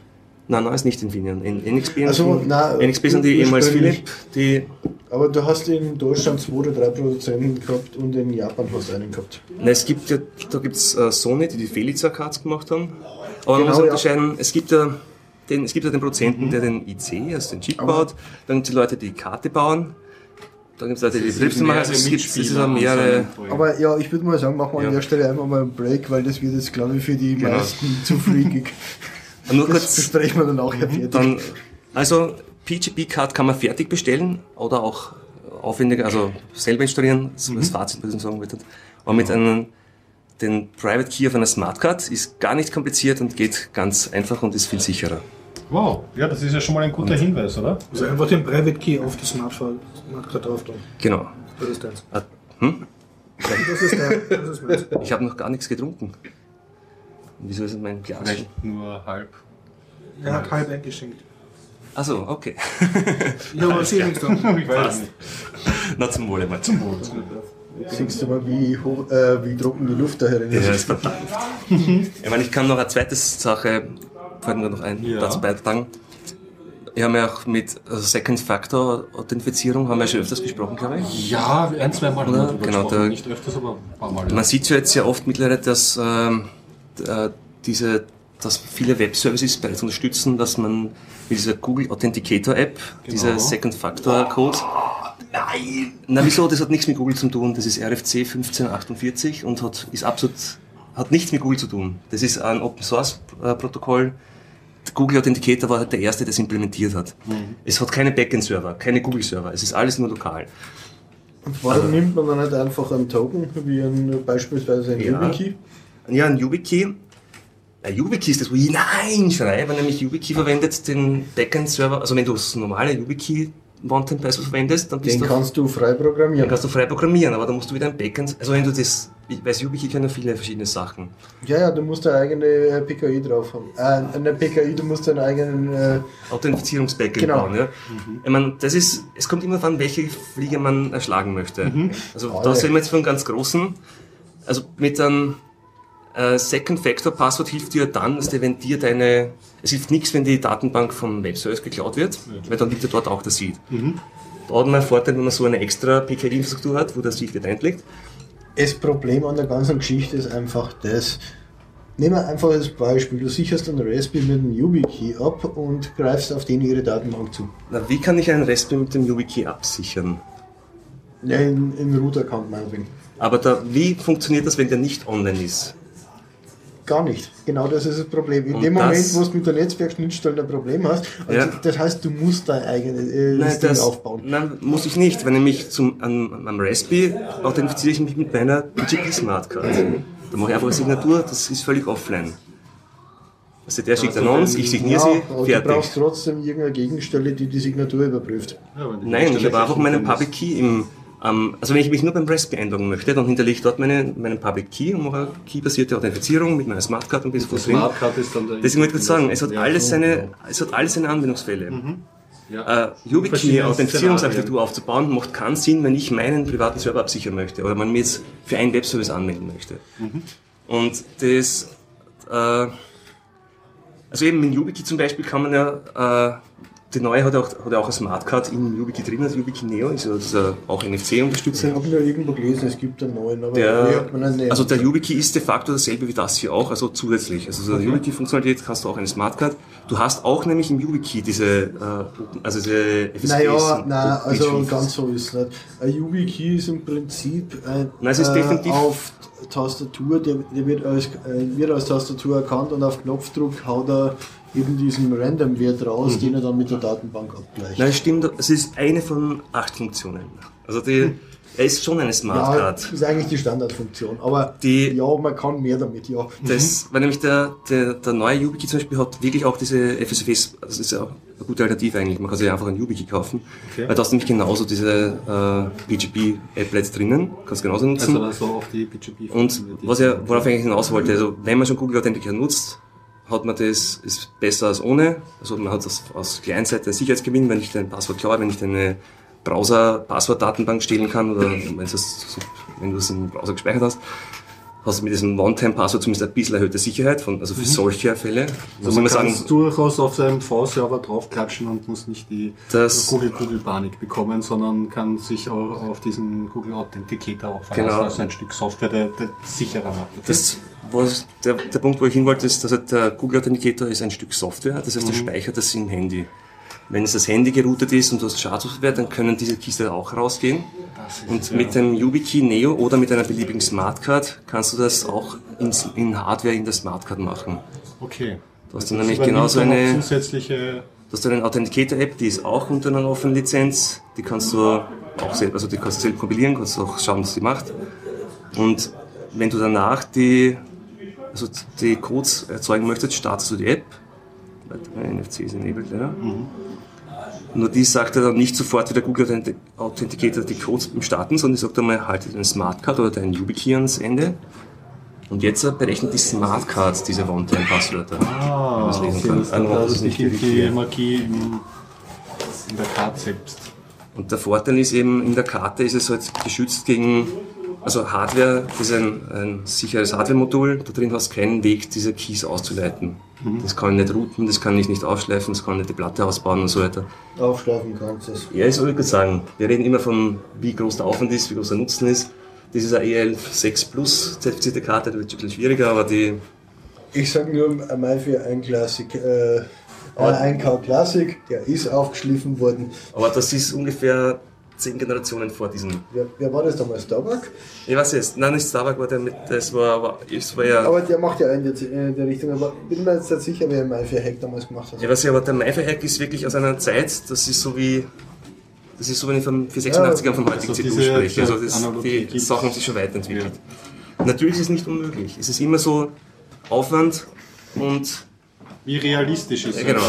nein, nein, ist nicht Infineon. NXP, Also, nein, NXP sind die ehemals Philipp, die Aber du hast in Deutschland zwei oder drei Produzenten gehabt und in Japan hast du einen gehabt. Na, es gibt ja, da gibt's äh, Sony, die die Felica Cards gemacht haben. Aber man Genau, muss ja. unterscheiden, es gibt ja den, es gibt ja den Produzenten, der den IC, also den Chip baut, dann gibt es die Leute, die die Karte bauen, dann gibt es Leute, die die Betriebssysteme machen, also es gibt es ist ja mehrere, Aber ja, ich würde mal sagen, machen wir Ja. an der Stelle einfach mal einen Break, weil das wird jetzt, glaube ich, für die Genau. meisten zu freakig. <laughs> nur Das kurz, besprechen wir dann auch ja fertig. dann, also PGP-Card kann man fertig bestellen oder auch aufwendiger, also selber installieren, das ist das Fazit, was ich sagen wollte. Aber mit einem, den Private Key auf einer Smartcard ist gar nicht kompliziert und geht ganz einfach und ist viel sicherer. Wow, ja, das ist ja schon mal ein guter Hinweis, oder? Also einfach den Private Key auf das Smartphone Smartcard drauf tun. Genau. Das ist deins. Ah, Hm? Das ist der, das ist meins. Ich habe noch gar nichts getrunken. Wieso ist mein Glas? Vielleicht nur halb. Er hat halb eingeschenkt. Achso, okay. Habe aber sehr nichts da. Ich weiß nicht. Na zum Wohle mal. Zum Wohle. Siehst du mal, wie, hoch, äh, wie trocken die Luft da herin Ja, ist. das ist verdammt. ich meine, ich kann noch eine zweite Sache, fällt mir noch ein, Ja. dazu beitragen. Wir haben ja auch mit also Second Factor Authentifizierung haben wir schon öfters gesprochen, glaube ich. Ja, ein, zwei Mal Oder? Genau, der- Nicht öfters, aber ein paar Mal. Man sieht ja jetzt sehr oft mittlerweile, dass ähm, äh, diese, dass viele Webservices bereits unterstützen, dass man mit dieser Google Authenticator App, dieser Second Factor Code, nein, na wieso, das hat nichts mit Google zu tun, das ist RFC 1548 und hat, ist absolut, hat nichts mit Google zu tun. Das ist ein Open Source äh, Protokoll. Google Authenticator war halt der erste, der es implementiert hat. Es hat keine Backend-Server, keine Google-Server, es ist alles nur lokal. Und warum nimmt man dann nicht einfach einen Token, wie ein, beispielsweise ein Ja. YubiKey? Ja, ein YubiKey. Ein YubiKey ist das, wo ich Nein schreibe, nämlich YubiKey verwendet den Backend-Server, also wenn du das normale YubiKey Mountain Password verwendest, dann bist Den du, kannst du frei dann programmieren. kannst du frei programmieren, aber dann musst du wieder ein Backend, also wenn du das, ich weiß, YubiKey kann ja viele verschiedene Sachen. Ja, ja, du musst eine eigene äh, PKI drauf haben. Äh, eine PKI, du musst deinen eigenen. Äh, Authentifizierungsbackend Genau. bauen, ja. Ich meine, das ist, es kommt immer davon, welche Fliege man erschlagen möchte. Also da Alle. sind wir jetzt von ganz großen, also mit einem äh, Second Factor Passwort hilft dir dann, dass dir, wenn dir deine, es hilft nichts, wenn die Datenbank vom Webservice geklaut wird, weil dann liegt ja dort auch der Seed. Da hat man einen Vorteil, wenn man so eine extra PKI-Infrastruktur hat, wo der Seed getrennt liegt. das Problem an der ganzen Geschichte ist einfach das. Nehmen wir einfach als Beispiel, du sicherst einen Raspberry mit einem YubiKey ab und greifst auf den ihre Datenbank zu. Na, wie kann ich einen Raspberry mit dem YubiKey absichern? Ja, in, in Root-Account meinetwegen. Aber da, wie funktioniert das, wenn der nicht online ist? Gar nicht. Genau das ist das Problem. In Und dem Moment, wo du mit der Netzwerkschnittstelle ein Problem hast, also Ja. das heißt, du musst dein eigenes äh, Nein, Ding das, aufbauen. nein, muss ich nicht, wenn nämlich zum, an, am Raspberry authentifiziere ich mich mit meiner PGP Smart Card. Da mache ich einfach eine Signatur, das ist völlig offline. Also der schickt an uns, ich signiere Ja, sie, aber du brauchst fertig. trotzdem irgendeine Gegenstelle, die die Signatur überprüft. Nein, ich habe einfach meinen Public Key im, ähm, also wenn ich mich nur beim Raspberry einloggen möchte, dann hinterlege ich dort meine, meinen Public Key und mache Key-basierte Authentifizierung mit meiner Smart Card und bis drin. Smartcard ist dann Deswegen wollte ich kurz sagen, es hat Ja, alles seine, es hat alles seine Anwendungsfälle. Ja. Äh, Authentifizierungsarchitektur aufzubauen, macht keinen Sinn, wenn ich meinen privaten Server absichern möchte oder man mir jetzt für einen Webservice anmelden möchte. Und das, äh, also eben mit YubiKey zum Beispiel kann man ja, äh, die neue hat auch, hat auch eine Smartcard in YubiKey drin, also YubiKey Neo ist ist ja auch Ich NFC-unterstützend. habe ja irgendwo gelesen, es gibt einen neuen, aber Der, hat man einen also der YubiKey ist de facto dasselbe wie das hier auch, also zusätzlich. Also so eine YubiKey-Funktionalität hast du auch eine Smartcard. Du hast auch nämlich im YubiKey diese, äh, also diese FSPs. Naja, nein, also ganz so ist es nicht. Ein YubiKey ist im Prinzip ein, Nein, es ist definitiv- auf Tastatur, der, der wird, als, äh, wird als Tastatur erkannt und auf Knopfdruck haut er eben diesen Random-Wert raus, Mhm. den er dann mit der Datenbank abgleicht. Nein, stimmt, es ist eine von acht Funktionen. Also die, er ist schon eine ja, Smartcard. ist eigentlich die Standardfunktion, aber Die- ja, man kann mehr damit, ja. Das, weil nämlich der, der, der neue YubiKey zum Beispiel hat wirklich auch diese FSFs, das ist ja auch eine gute Alternative eigentlich, man kann sich einfach einen YubiKey kaufen, weil da hast du nämlich genauso diese äh, BGP-Applets drinnen, kannst genauso nutzen. Also so auf die BGP. Und was er, worauf ich eigentlich hinaus wollte, also wenn man schon Google Authenticator nutzt, hat man das, ist besser als ohne. Also man hat das aus Client-Seite einen Sicherheitsgewinn, wenn ich dein Passwort klaue, wenn ich deine Browser-Passwort-Datenbank stehlen kann oder <laughs> wenn, das, wenn du es im Browser gespeichert hast, hast du mit diesem One-Time-Passwort zumindest ein bisschen erhöhte Sicherheit, von, also für solche Fälle. Also Muss man man kann sagen, es durchaus auf seinem V-Server draufklatschen und muss nicht die Google-Google-Panik bekommen, sondern kann sich auch auf diesen Google Authenticator auch verlassen, Genau. also ein Stück Software, der, der sicherer macht. Das, was, der, der Punkt, wo ich hin wollte, ist, dass halt der Google Authenticator ist ein Stück Software, das heißt, er speichert das im Handy. Wenn es das Handy geroutet ist und du hast Schadsoftware, dann können diese Kiste auch rausgehen. Und mit dem YubiKey Neo oder mit einer beliebigen Smartcard kannst du das auch ins, in Hardware in der Smartcard machen. Okay. Du hast dann nämlich genauso dann eine, zusätzliche du hast dann eine Authenticator-App, die ist auch unter einer offenen Lizenz. Die kannst du auch selbst, also die kannst du selbst kompilieren, kannst auch schauen, was die macht. Und wenn du danach die, also die Codes erzeugen möchtest, startest du die App. NFC ist enabled, ja. Nur die sagt er dann nicht sofort wie der Google Authenti- Authenticator die Codes beim Starten, sondern die sagt einmal, halte deinen Smartcard oder deinen YubiKey ans Ende. Und jetzt berechnet die Smartcards diese One-Time-Passwörter. Ah, lesen kann. das, Also, das ist nicht die, Magie in der Karte selbst. Und der Vorteil ist eben, in der Karte ist es halt geschützt gegen, also Hardware ist ein, ein sicheres Hardware-Modul, da drin hast du keinen Weg, diese Keys auszuleiten. Das kann ich nicht routen, das kann ich nicht aufschleifen, das kann nicht die Platte ausbauen und so weiter. Aufschlafen kannst du es. Ja, ich würde sagen, wir reden immer von, wie groß der Aufwand ist, wie groß der Nutzen ist. Das ist eine EL6 Plus zertifizierte Karte, die wird schon ein bisschen schwieriger, aber die, Ich sage nur einmal für ein Classic, äh, ein K Classic, der ist aufgeschliffen worden. aber das ist ungefähr zehn Generationen vor diesem. Wer, wer war das damals? Tabak? Ich weiß jetzt, nein, nicht Starbuck war der mit, das war, aber, es war ja, Aber der macht ja einen jetzt in der Richtung. Aber bin mir jetzt nicht sicher, wer für Hack damals gemacht hat. Ja, was ja, aber der MyFi-Hack ist wirklich aus einer Zeit, das ist so wie, das ist so, wenn ich vom, für 86 Ja, er vom heutigen also diese- spreche. Also das, die gibt's. Sachen haben sich schon weiterentwickelt. Natürlich ist es nicht unmöglich. Es ist immer so Aufwand und, Wie realistisch ist Ja, genau.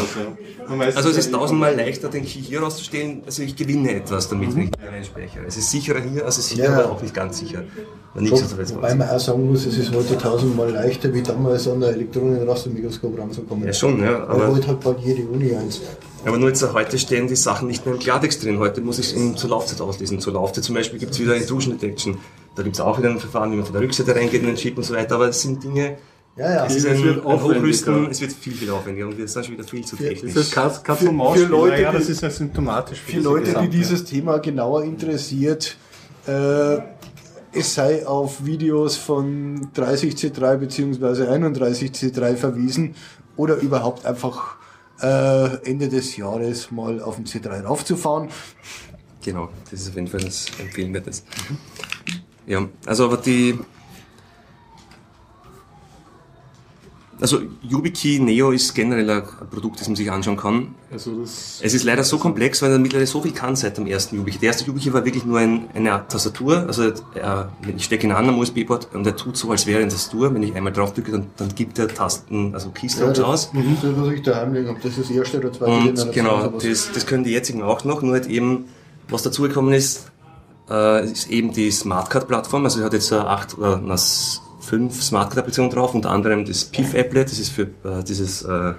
weiß also es ist nicht. tausendmal leichter, den Key hier rauszustellen, also ich gewinne etwas damit, wenn ich den reinspeichere. Es ist sicherer hier, als es hier, Ja. aber auch nicht ganz sicher. Ist jetzt Wobei man auch sagen muss, es ist heute tausendmal leichter, wie damals an der Elektronenrastermikroskop ranzukommen. Ja, schon, ja, Weil aber, heute hat bald jede Uni eins. aber nur jetzt, heute stehen die Sachen nicht mehr im Klartext drin. Heute muss ich es zur Laufzeit auslesen. Zur Laufzeit zum Beispiel gibt es wieder Intrusion Detection. Da gibt es auch wieder ein Verfahren, wie man von der Rückseite reingeht in den Chip und so weiter, aber es sind Dinge, Ja, ja. es ist Es ein, wird ein. Hochrüsten, es wird viel, viel aufwendiger und wir sind schon wieder viel zu technisch. Das ist Katz, und Maus. Für Leute, ja, das die- ist ja symptomatisch. Für, Für Leute, die dieses Thema genauer interessiert, äh, es sei auf Videos von 30C3 bzw. 31C3 verwiesen oder überhaupt einfach äh, Ende des Jahres mal auf den C3 raufzufahren. Genau, das ist auf jeden Fall das Empfehlenswertes. Ja, also aber die. Also YubiKey Neo ist generell ein Produkt, das man sich anschauen kann. Also das, Es ist leider so komplex, weil er mittlerweile so viel kann seit dem ersten YubiKey. Der erste YubiKey war wirklich nur ein, eine Art Tastatur. Also er, ich stecke ihn an am USB-Port und er tut so, als wäre eine Tastatur. Wenn ich einmal drauf drücke, dann, dann gibt er Tasten, also Keystrokes aus. das, was ich daheim liegen habe, das ist das erste oder zweite Und Generation, genau, das, das können die jetzigen auch noch, nur halt eben, was dazugekommen ist, äh, ist eben die Smartcard-Plattform. Also, er hat jetzt äh, acht oder na, s- fünf Smartcard-Applikationen drauf, unter anderem das PIF-Applet, das ist für äh, dieses äh,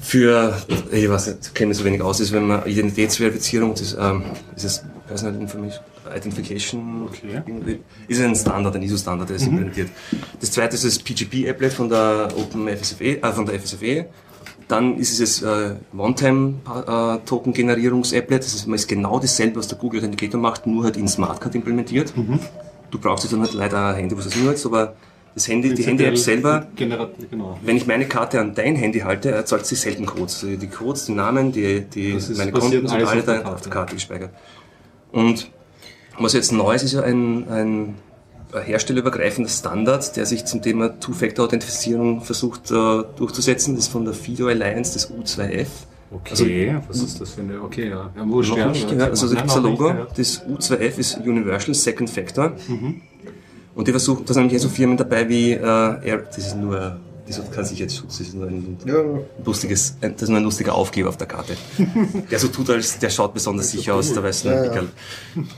Für, ich weiß nicht, kenne mich so wenig aus, ist, wenn man Identitätsverifizierung, das ähm, ist es Personal Identification, Okay. ist ein Standard, ein ISO-Standard, der ist implementiert. Das zweite ist das PGP-Applet von der OpenFSFE, äh, von der FSFE. Dann ist es das äh, One-Time-Token-Generierungs-Applet. Das ist, ist genau dasselbe, was der Google Authenticator macht, nur halt in Smartcard implementiert. Du brauchst jetzt dann halt leider ein Handy, was das nutzt, aber das Handy, die Handy-App selber genau. wenn ich meine Karte an dein Handy halte, erzeugt sie selten Codes. Also Die Codes, die Namen, die, die meine Konten sind alle auf der da Karte. auf der Karte gespeichert. Und was jetzt neu ist, ist ja ein, ein herstellerübergreifender Standard, der sich zum Thema Two-Factor-Authentifizierung versucht äh, durchzusetzen. Das ist von der FIDO Alliance, das U2F. Okay, was ist das für eine? Okay, ja. ja wurscht, Noch nicht gehört. Also da gibt es ein Logo. Das U2F ist Universal Second Factor. Und die versuchen, da sind nämlich so Firmen dabei wie äh, Air, das ist nur, das hat keinen Sicherheitsschutz, das ist nur ein Ja, lustiges, ein- das ist nur ein lustiger Aufkleber auf der Karte. <laughs> der so tut, als der schaut besonders sicher aus, der weiß nur Ja, ja.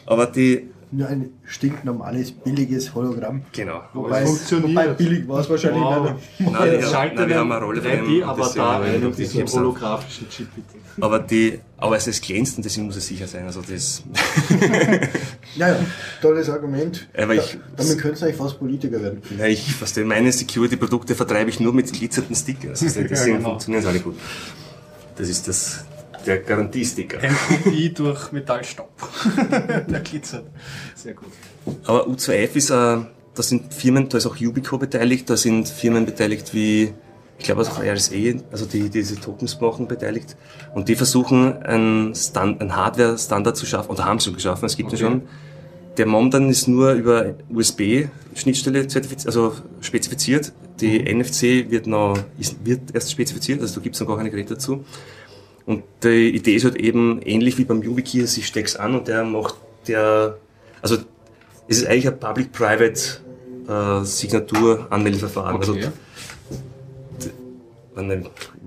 Aber die, nur ein stinknormales, billiges Hologramm. genau. Wobei, funktioniert. wobei billig war es wahrscheinlich Wow. nicht. Nein, wir, Schaltet nein, wir haben eine Rolle von 3D, dem, aber das da sehen wir einen noch mit dem nicht. holographischen Chip. Aber die, aber es ist glänzt und deswegen muss es sicher sein. Also das, <laughs> Ja, ja, tolles Argument. Aber ich- da, damit könntest du eigentlich fast Politiker werden. ja, ich verstehe, meine Security-Produkte vertreibe ich nur mit glitzernden Stickers. Also <laughs> deswegen genau. funktionieren sie alle gut. Das ist das, der Garantiesticker. Kopie durch Metallstaub. <laughs> Der glitzert. Sehr gut. Aber U2F ist, äh, da sind Firmen, da ist auch Ubico beteiligt, da sind Firmen beteiligt wie, ich glaube auch RSE, also die, die diese Tokens machen, beteiligt. Und die versuchen, einen, Stand, einen Hardware-Standard zu schaffen, oder haben sie schon geschaffen, es gibt ja Okay. schon. Der momentan ist nur über USB-Schnittstelle also spezifiziert. Die NFC wird noch, ist, wird erst spezifiziert, also da gibt es noch gar keine Geräte dazu. Und die Idee ist halt eben ähnlich wie beim YubiKey, ich steck's an und der macht der, also es ist eigentlich ein Public-Private äh, Signatur-Anmeldeverfahren. Okay. Also,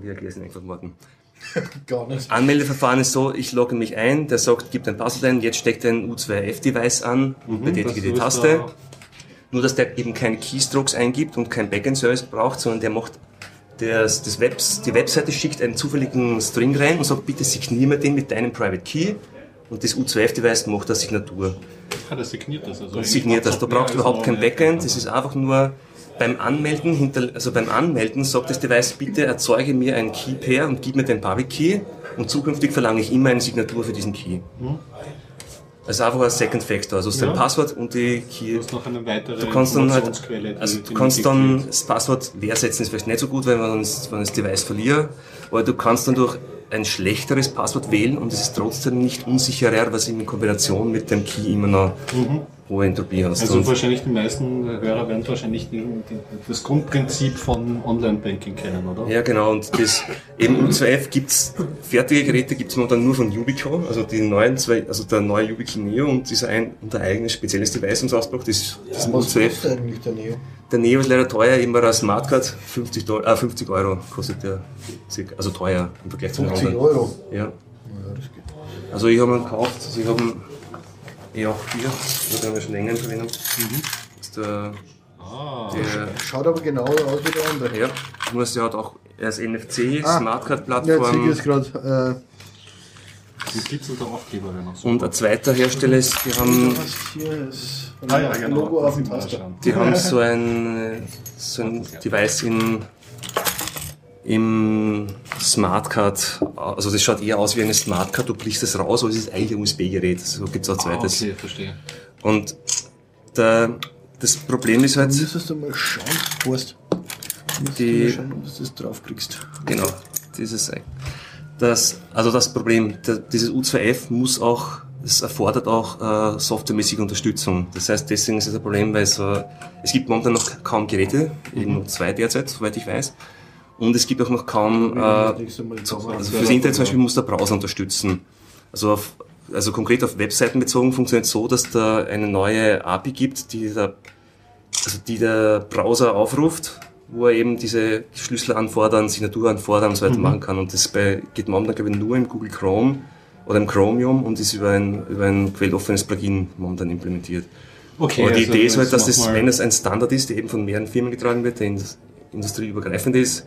erkläre ich es einfach morgen? <laughs> Gar nicht. Anmeldeverfahren ist so, ich logge mich ein, der sagt, gib dein Passwort ein, jetzt steckt ein U2F-Device an und betätige das die Taste. da- Nur, dass der eben keine Keystrokes eingibt und kein Backend-Service braucht, sondern der macht das, das Webs, die Webseite schickt einen zufälligen String rein und sagt, bitte signier mir den mit deinem Private Key und das U2F-Device macht eine Signatur. Ah, das signiert das. Also Und signiert das. Da braucht überhaupt kein Backend, das ist einfach nur beim Anmelden, hinter, also beim Anmelden sagt das Device, bitte erzeuge mir einen Key Pair und gib mir den Public Key und zukünftig verlange ich immer eine Signatur für diesen Key. Also einfach ein Second Factor, also dein Ja. Passwort und die Key. Du hast noch eine weitere Du kannst dann halt, also du kannst dann das Passwort leersetzen, ist vielleicht nicht so gut, weil man das, wenn ich das Device verliere, aber du kannst dann durch ein schlechteres Passwort wählen und es ist trotzdem nicht unsicherer, was in Kombination mit dem Key immer noch hohe Entropie hast. Also Und- wahrscheinlich die meisten Hörer werden wahrscheinlich das Grundprinzip von Online-Banking kennen, oder? Ja, genau. Und das eben U2F gibt's fertige Geräte gibt's momentan nur von Ubico, also die neuen zwei, also der neue Yubico Neo und dieser ein unser eigenes spezielles Device uns ausgebracht, das, das Was U2F. kostet eigentlich der Neo? Der Neo ist leider teuer, eben bei der Smartcard 50, Doll- äh, 50 Euro kostet der, also teuer im Vergleich zu den 50 anderen. Euro. Ja. Ja, das geht. Also ich habe ihn gekauft, also ich habe ihn eh auch hier, den haben wir schon. Das ist der, Ah, der Schaut aber genauer aus wie der andere. ja, nur der hat auch erst NFC, Ah. Smartcard-Plattform. Ja, ich es gerade. so. Und ein zweiter Hersteller ist, die haben, Äh, ist. Ah ja, genau. Logo auf dem die haben so ein, so ein Device in, im Smartcard, also das schaut eher aus wie eine Smartcard, du brichst es raus, aber es ist eigentlich ein USB-Gerät, so gibt's auch ein Ah, zweites. okay, verstehe. Und der, das Problem ist halt, Müsstest du mal schauen, Horst. Die- du mal schauen, ob du das drauf kriegst. Genau, dieses, das, also das Problem, der, dieses U2F muss auch, es erfordert auch äh, softwaremäßige Unterstützung. Das heißt, deswegen ist es ein Problem, weil so, es gibt momentan noch kaum Geräte, eben nur zwei derzeit, soweit ich weiß. Und es gibt auch noch kaum, äh, also fürs Internet zum Beispiel muss der Browser unterstützen. Also, auf, also konkret auf Webseiten bezogen funktioniert es so, dass da eine neue API gibt, die der, also die der Browser aufruft, wo er eben diese Schlüssel anfordern, Signatur anfordern und so weiter machen kann. Und das bei, geht momentan, glaube ich, nur im Google Chrome oder im Chromium und ist über ein, über ein quelloffenes Plugin momentan implementiert. Okay, Aber die also Idee ist halt, dass das, wenn es ein Standard ist, der eben von mehreren Firmen getragen wird, der indus- industrieübergreifend ist,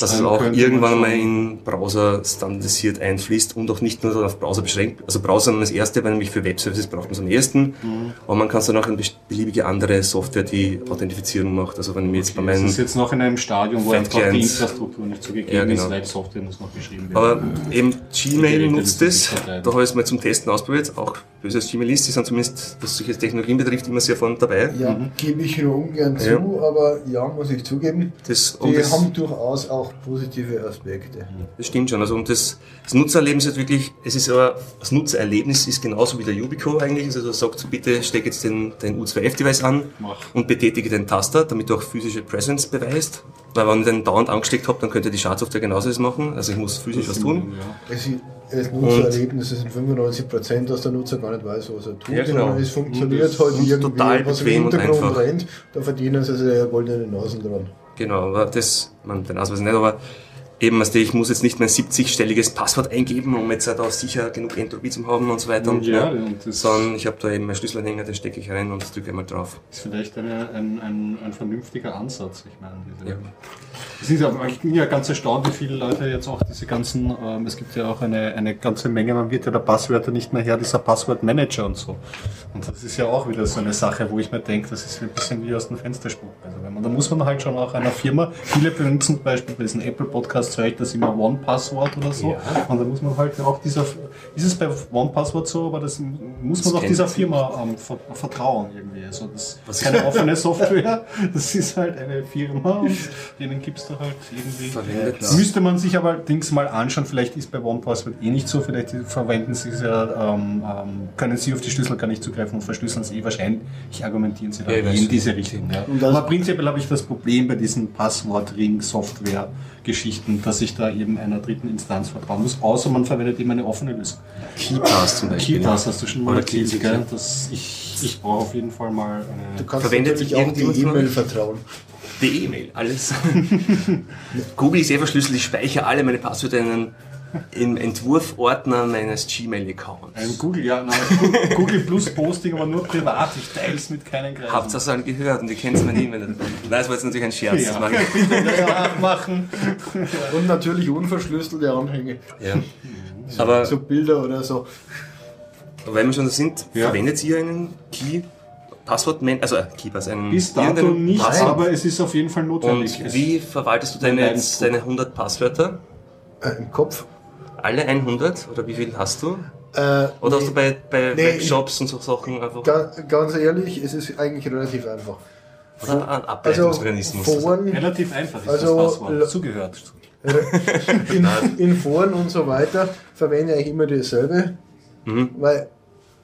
dass es auch irgendwann mal in Browser standardisiert einfließt und auch nicht nur auf Browser beschränkt. Also Browser sind das erste, weil nämlich für Webservices braucht man es am ersten. Mhm. Aber man kann es dann auch in beliebige andere Software, die Authentifizierung macht. Also wenn ich jetzt bei Das meinen ist jetzt noch in einem Stadium, wo einfach die. Infrastruktur nicht so gegeben Ja, genau. ist, weil Software muss noch geschrieben werden. Aber eben Gmail Geräte nutzt es. Da habe ich es mal zum Testen ausprobiert. Auch böse als Gmailist, die sind zumindest, was solche Technologien betrifft, immer sehr vorne dabei. Ja, gebe ich nur ungern zu, Ja. aber ja, muss ich zugeben. Das, Die das, haben durchaus auch positive Aspekte. das stimmt schon. Also, und das, das Nutzererlebnis ist wirklich, es ist aber, das Nutzererlebnis ist genauso wie der Yubico eigentlich. Also, er sagt, bitte steck jetzt den, dein U2F-Device an Mach. und betätige den Taster, damit du auch physische Presence beweist. Weil wenn ich den dauernd angesteckt habe, dann könnte die Schadsoftware genauso das machen. Also, ich muss physisch was tun. Ja. Es, ist- das Nutzererlebnis sind 95%, dass der Nutzer gar nicht weiß, was er tut, Ja, genau. sondern es funktioniert halt irgendwie, total was im bequem und Hintergrund einfach. rennt, da verdienen sie sich ja goldene Nasen dran. Martino v TIS, man ten názv znedoval. Eben, also ich muss jetzt nicht mein 70-stelliges Passwort eingeben, um jetzt da sicher genug Entropie zu haben und so weiter. Und, Ja, und sondern ich habe da eben meinen Schlüsselanhänger, den stecke ich rein und drücke einmal drauf. ist vielleicht eine, ein, ein, ein vernünftiger Ansatz. Ich meine, diese, Ja. Es ist ja, ich bin ja ganz erstaunt, wie viele Leute jetzt auch diese ganzen, ähm, es gibt ja auch eine, eine ganze Menge, man wird ja der Passwörter nicht mehr her, dieser Passwortmanager und so. Und das ist ja auch wieder so eine Sache, wo ich mir denke, das ist ein bisschen wie aus dem Fenster spucken. Also wenn man, da muss man halt schon auch einer Firma, viele benutzen zum Beispiel bei diesen Apple Podcasts, ich das immer One-Passwort oder so. Und da muss man halt auch dieser, ist es bei One-Passwort so, aber das muss man Das auch dieser Firma ähm, ver vertrauen irgendwie. Also das Was ist keine offene Software, <laughs> das ist halt eine Firma und denen gibst du halt irgendwie. Verwendet. Das müsste man sich aber Dings mal anschauen, vielleicht ist bei OnePassword eh nicht so, vielleicht verwenden sie es ja, ähm, ähm, können sie auf die Schlüssel gar nicht zugreifen und verschlüsseln sie eh wahrscheinlich, argumentieren sie da Ja, ich eh in diese Richtung. Ja. Aber prinzipiell habe ich das Problem bei diesen Passwort-Ring-Software-Geschichten, dass ich da eben einer dritten Instanz vertrauen muss, außer man verwendet eben eine offene Lösung. KeyPass zum Beispiel. KeyPass hast du schon mal Keysig, gell? Das, ich, ich brauche auf jeden Fall mal Du eine... kannst Verwendet natürlich sich auch die E-Mail vertrauen. Die E-Mail, alles. <laughs> Google ist eh verschlüsselt, ich speichere alle meine Passwörter in einen, im Entwurfordner meines Gmail-Accounts. Ein Google, ja, nein, Google Plus Posting, aber nur privat. Ich teile es mit keinen Kreisen. Habt ihr das alle gehört und ihr kennt meine E-Mail. Nein, das war jetzt natürlich ein Scherz. Das ja, mache ich. <laughs> bitte das nachmachen. Und natürlich unverschlüsselte Anhänge. Ja. Aber So Bilder oder so. weil wir schon da sind, Ja. verwendet ihr einen Key, Passwort, also äh, KeyPass, einen Bis dato nicht, Passwort? aber es ist auf jeden Fall notwendig. Und wie verwaltest du deine, deine 100 Passwörter? Äh, Im Kopf. Alle 100? Oder wie viel hast du? Äh, Oder hast du bei, bei Nee, Webshops und so Sachen einfach Ganz, ganz ehrlich, es ist eigentlich relativ einfach. oder Also Ableitungsmechanismus? Foren, Relativ einfach ist Also, das Passwort. l- Zugehört. <laughs> in, in Foren und so weiter verwende ich immer dasselbe, Mhm. weil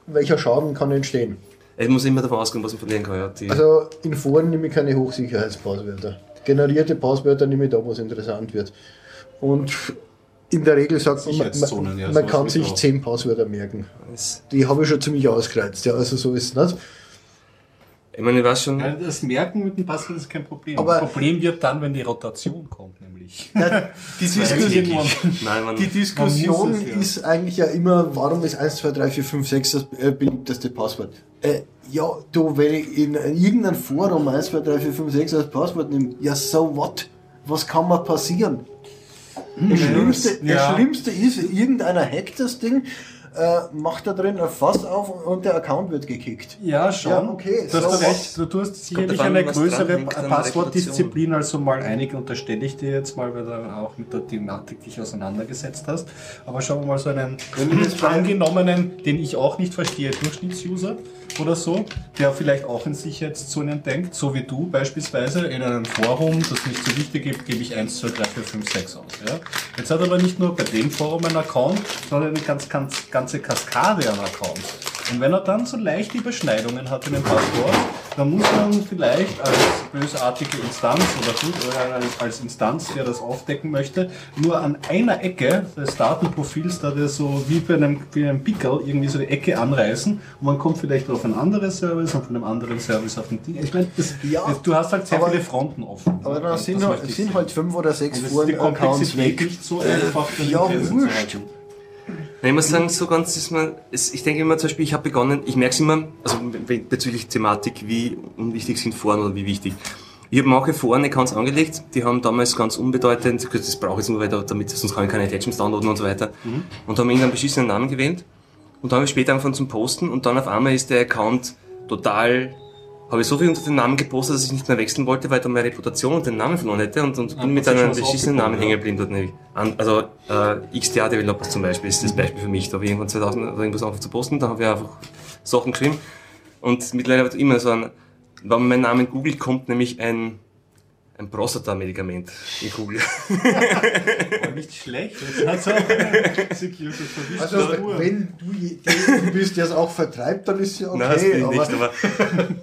welcher Schaden kann entstehen? Ich muss immer davon ausgehen, was man verlieren kann. Ja. Die, Also in Foren nehme ich keine Hochsicherheitspasswörter. Generierte Passwörter nehme ich da, wo es interessant wird. Und in der Regel sagt man, man, ja, man kann sich zehn Passwörter merken. Die habe ich schon ziemlich ausgereizt. Ja, also so ist es nicht. ich meine, ich weiß schon, Ja, das Merken mit dem Passwort ist kein Problem. Aber- das Problem wird dann, wenn die Rotation kommt, nämlich. <laughs> Die, Das Diskus irgendwann- nein, man, die Diskussion es, ja. ist eigentlich ja immer, warum ist 1, 2, 3, 4, 5, 6 das äh, beliebteste Passwort? Äh, ja, du, wenn ich in irgendeinem Forum 1, 2, 3, 4, 5, 6 als Passwort nehme, ja, so what? Was kann mal passieren? Das Schlimmste, Ja. das Schlimmste ist, irgendeiner hackt das Ding, äh, macht da drin ein Fass auf und der Account wird gekickt. Ja, schon. Ja, okay, Du hast so recht. Du, hast sicherlich eine größere Passwortdisziplin, also mal einige unterstelle ich dir jetzt mal, weil du auch mit der Thematik dich auseinandergesetzt hast. Aber schauen wir mal so einen angenommenen, den ich auch nicht verstehe, Durchschnittsuser oder so, der vielleicht auch in Sicherheitszonen denkt, so wie du beispielsweise in einem Forum, das nicht so wichtig gibt, gebe ich 1, 2, 3, 4, 5, 6 aus. Ja? Jetzt hat er aber nicht nur bei dem Forum einen Account, sondern eine ganz, ganz, ganze Kaskade an Accounts. Und wenn er dann so leichte Überschneidungen hat in dem Passwort, dann muss man vielleicht als bösartige Instanz oder gut, oder als, als Instanz, der das aufdecken möchte, nur an einer Ecke des Datenprofils, da der so wie bei einem, wie einem Pickel irgendwie so die Ecke anreißen und man kommt vielleicht auf ein anderes Service und von einem anderen Service auf ein Ding. Ich meine, Ja, du hast halt sehr aber- viele Fronten offen. Aber Das sind, halt, sind halt fünf oder sechs Komplexität weg. nicht so einfach, Ja, wurscht. Nein, ich muss sagen, so ganz ist man, es, ich denke immer zum Beispiel, ich habe begonnen, ich merke es immer, also be- bezüglich Thematik, wie unwichtig sind Foren oder wie wichtig. Ich habe manche Foren-Accounts angelegt, die haben damals ganz unbedeutend, das brauche ich jetzt nur, weil da, damit, sonst kann ich keine Attachments downloaden und so weiter, Mhm. und haben irgendeinen beschissenen Namen gewählt. Und dann habe ich später angefangen zum Posten und dann auf einmal ist der Account total, habe ich so viel unter den Namen gepostet, dass ich nicht mehr wechseln wollte, weil dann meine Reputation und den Namen verloren hätte und, und Ah, bin mit einem beschissenen Namen aufgebaut, hängen geblieben dort nämlich. An, also äh, XDA Developers zum Beispiel ist das Beispiel für mich. Da habe ich irgendwann 2000 oder irgendwas angefangen zu posten, da habe ich einfach Sachen geschrieben. Und mittlerweile wird immer so ein, wenn man meinen Namen googelt, kommt nämlich ein, ein Prostata-Medikament in Google. <laughs> War nicht schlecht. Das hat auch Security verwischt. Also, wenn du derjenige bist, der es auch vertreibt, dann ist ja okay. Nein, das bin ich aber nicht, aber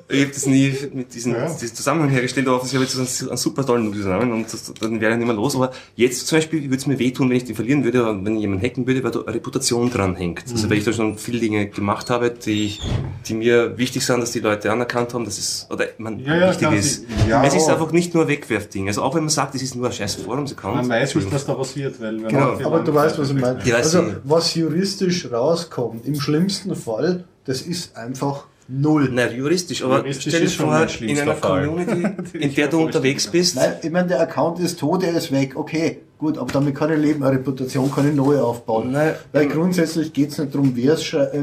ich habe das nie mit diesem, Ja. Zusammenhang hergestellt, aber offensichtlich habe ich jetzt einen, einen super tollen Nudelnamen und das, dann wäre ich nicht mehr los. Aber jetzt zum Beispiel würde es mir wehtun, wenn ich den verlieren würde, oder wenn ich jemanden hacken würde, weil da Reputation dran hängt. Also weil ich da schon viele Dinge gemacht habe, die, die mir wichtig sind, dass die Leute anerkannt haben, dass es, oder man Ja, ja, wichtig ist. sie- ja. es ist einfach nicht nur ein Wegwerfding. Also auch wenn man sagt, es ist nur ein scheiß Forums-Account. Man weiß nicht, was daraus wird. Weil wenn Genau. man Aber du weißt, was ich meine. Weiß Also, was juristisch rauskommt, im schlimmsten Fall, das ist einfach null. Nein, juristisch, aber Juristisch stell dir ist schon vor, mein in schlimmster einer Fall. Community, <laughs> in der du unterwegs bist, Nein, ich meine, der Account ist tot, er ist weg. Okay, gut, aber damit kann ich leben, eine Reputation kann ich neu aufbauen. Nein, Weil ähm, grundsätzlich geht es nicht darum, äh,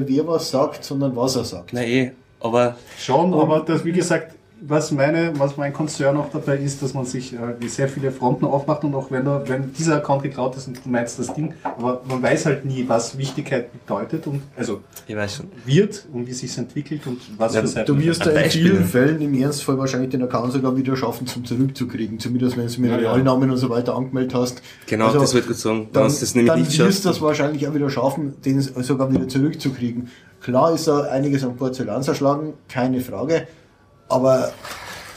wer was sagt, sondern was er sagt. Nein, eh, aber Schon, aber das, wie gesagt, was, meine, was mein Konzern auch dabei ist, dass man sich äh, sehr viele Fronten aufmacht und auch wenn, er, wenn dieser Account geklaut ist und du meinst das Ding, aber man weiß halt nie, was Wichtigkeit bedeutet und also ich weiß schon. wird und wie sich entwickelt und was Ja, für Seiten. Du wirst in vielen Fällen im Ernstfall wahrscheinlich den Account sogar wieder schaffen, zum zurückzukriegen. Zumindest wenn du mit Ja, ja. Realnamen und so weiter angemeldet hast. Genau, Also, das wird gut sagen. Dann, du das nämlich dann nicht wirst du das wahrscheinlich auch wieder schaffen, den sogar wieder zurückzukriegen. Klar ist da einiges am Porzellan zerschlagen, keine Frage. Aber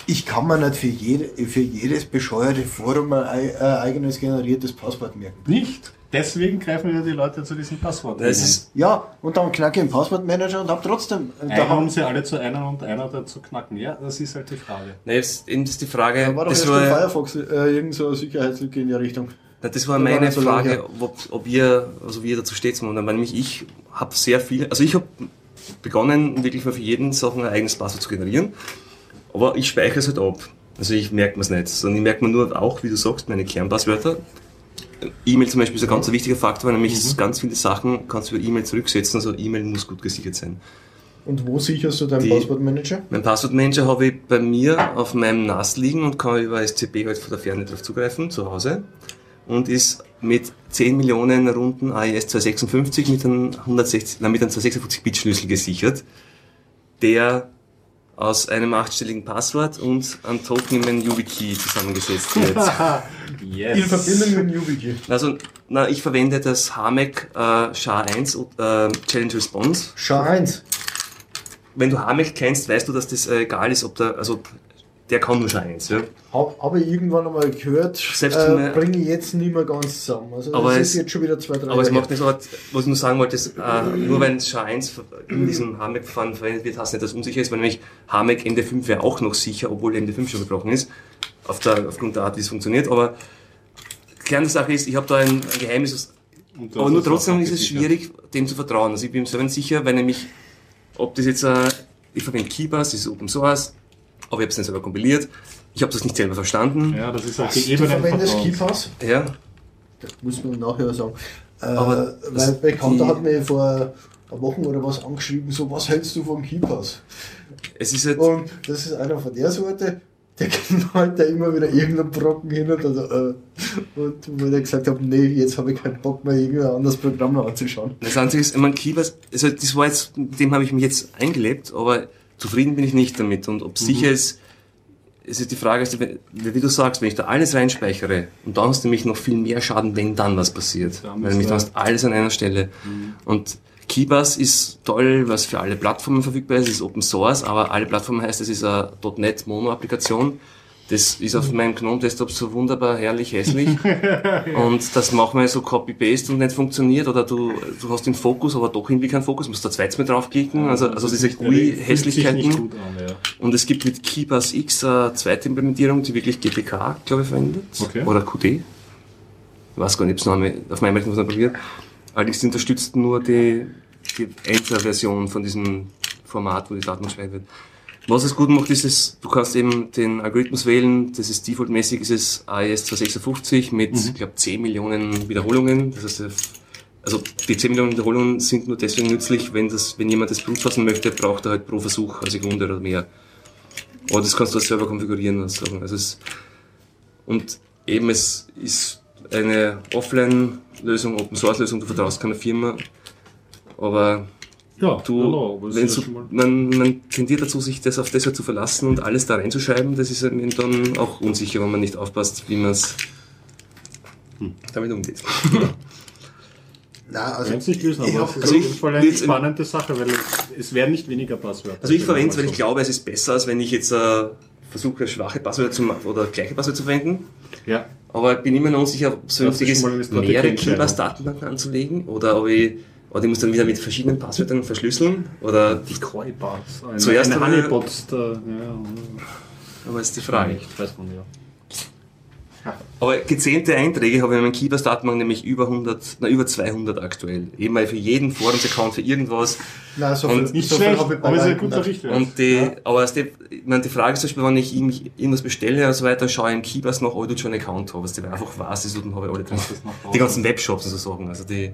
ich kann mir nicht für, jede, für jedes bescheuerte Forum ein ei- ein eigenes generiertes Passwort merken. Nicht. Deswegen greifen ja die Leute zu diesem Passwort. Das ist, Ja, und dann knacke ich den Passwortmanager und hab trotzdem. Da haben sie alle zu einer und einer dazu knacken. Ja, das ist halt die Frage. nein, jetzt eben ist die Frage, da war doch das erst war, der ja- Firefox äh, irgend so eine Sicherheitslücke in die Richtung. na, das war Da meine so Frage, ob, ob ihr, also wie ihr dazu steht, weil nämlich ich habe sehr viel, also ich habe begonnen, wirklich mal für jeden Sachen ein eigenes Passwort zu generieren, aber ich speichere es halt ab. Also ich merke mir es nicht, sondern ich merke mir nur auch, wie du sagst, meine Kernpasswörter. E-Mail zum Beispiel ist ein ganz wichtiger Faktor, weil nämlich ganz viele Sachen kannst du über E-Mail zurücksetzen, also E-Mail muss gut gesichert sein. Und wo sicherst du deinen Passwortmanager? Mein Passwortmanager habe ich bei mir auf meinem NAS liegen und kann über SCP halt von der Ferne darauf zugreifen, zu Hause. Und ist mit 10 Millionen Runden AES 256 mit einem 160, nein, mit einem 256-Bit-Schlüssel gesichert, der aus einem achtstelligen Passwort und einem Token in meinem YubiKey zusammengesetzt wird. <laughs> yes. In Verbindung mit YubiKey. Also, na, ich verwende das HAMAC äh, SHA-1 äh, Challenge Response. Schau eins. Wenn du HAMAC kennst, weißt du, dass das äh, egal ist, ob der, also der kann nur SHA-1, ja. Habe hab ich irgendwann einmal gehört, Selbst äh, bringe ich jetzt nicht mehr ganz zusammen. Also Aber das es- ist jetzt schon wieder zwei, drei Aber es macht nicht so, was ich nur sagen wollte, ist, äh, nur wenn SHA-1 in diesem HAMAC-Verfahren verwendet wird, heißt nicht, dass es unsicher ist, weil nämlich HAMAC MD5 wäre auch noch sicher, obwohl MD5 schon gebrochen ist, auf der, aufgrund der Art, wie es funktioniert. Aber Kern der Sache ist, ich habe da ein, ein Geheimnis, aber nur trotzdem ist es schwierig, dem zu vertrauen. Also ich bin selber nicht sicher, weil nämlich, ob das jetzt, äh, ich verwende Keybus, das ist Open Source, aber ich habe es nicht selber kompiliert, ich habe das nicht selber verstanden. Ja, das ist halt Du die Ebene. verwendest Vertrauens. KeyPass? Ja, Das muss man nachher sagen. Äh, Aber weil das- Bekannter hat mir vor einer Woche oder was angeschrieben, so, was hältst du vom KeyPass? es ist halt, Und das ist einer von der Sorte, der <laughs> knallt da immer wieder irgendeinen Brocken hin und, also, äh, und wo ich gesagt habe, nee, jetzt habe ich keinen Bock mehr, irgendein anderes Programm noch anzuschauen. Das Einzige ist, ich meine, Keybus, also das war jetzt, mit dem habe ich mich jetzt eingelebt, aber zufrieden bin ich nicht damit. Und ob sicher ist, es ist die Frage, also, wie du sagst, wenn ich da alles reinspeichere und dann hast du nämlich noch viel mehr Schaden, wenn dann was passiert. Da Weil nämlich du hast alles an einer Stelle. Und Keybus ist toll, was für alle Plattformen verfügbar ist, ist Open Source, aber alle Plattformen heißt, es ist eine .NET Mono-Applikation. Das ist auf meinem GNOME-Desktop so wunderbar herrlich hässlich. <laughs> Und das machen wir so Copy-Paste und nicht funktioniert. Oder du, du hast den Fokus, aber doch irgendwie keinen Fokus, musst da zweites Mal draufklicken. Also, also diese GUI-Hässlichkeiten. ja. Und es gibt mit KeyBus X eine zweite Implementierung, die wirklich GPK, glaube ich, verwendet. Okay. Oder Qt. Ich weiß gar nicht, ob es noch auf meinem Rechner probiert. Allerdings unterstützt nur die, die Enter-Version von diesem Format, wo die Daten gespeichert wird. Was es gut macht, ist es, du kannst eben den Algorithmus wählen, das ist defaultmäßig, ist es AES 256 mit, ich glaube, 10 Millionen Wiederholungen. Das heißt, also die 10 Millionen Wiederholungen sind nur deswegen nützlich, wenn das, wenn jemand das Blut fassen möchte, braucht er halt pro Versuch eine Sekunde oder mehr. Aber das kannst du als selber konfigurieren und sagen. Also es, und eben es ist eine Offline-Lösung, Open-Source-Lösung, du vertraust keiner Firma, aber Ja, du, genau, wenn ist mal- man, man tendiert dazu, sich das auf das zu verlassen und alles da reinzuschreiben, das ist einem dann auch unsicher, wenn man nicht aufpasst, wie man es Hm. damit umgeht. <laughs> Na, also, Wenn es nicht lösen, ich aber es ist also auf ich- jeden Fall eine spannende Sache, weil es werden nicht weniger Passwörter. Also ich verwende es, weil ich glaube, es ist besser, als wenn ich jetzt äh, versuche, schwache Passwörter zu oder gleiche Passwörter zu verwenden. Ja, Aber ich bin immer noch unsicher, ob es ist vernünftig ist, mehrere Entscheidung. Keybase-Datenbanken anzulegen oder ob ich, oder ich muss dann wieder mit verschiedenen Passwörtern verschlüsseln oder die Koi-Bars. Eine, Zuerst eine Honeypots, da, ja, aber ist die Frage. Nicht, weiß man ja. Aber gezählte Einträge habe ich in meinem Keybase-Datenbank nämlich über 100, na, über 200 aktuell. Eben mal für jeden Forums-Account, für irgendwas. na, so Und Nicht so schlecht, aber es ist ein guter. Richtwert. Und die, Ja. aber die, ich meine, die Frage ist zum Beispiel, wenn ich irgendwas bestelle und so weiter, schaue ich im Keybase nach, ob ich schon einen Account habe, dass die einfach weiß, ist, und dann habe ich alle drin. Die ganzen Webshops und so Sachen. Also die,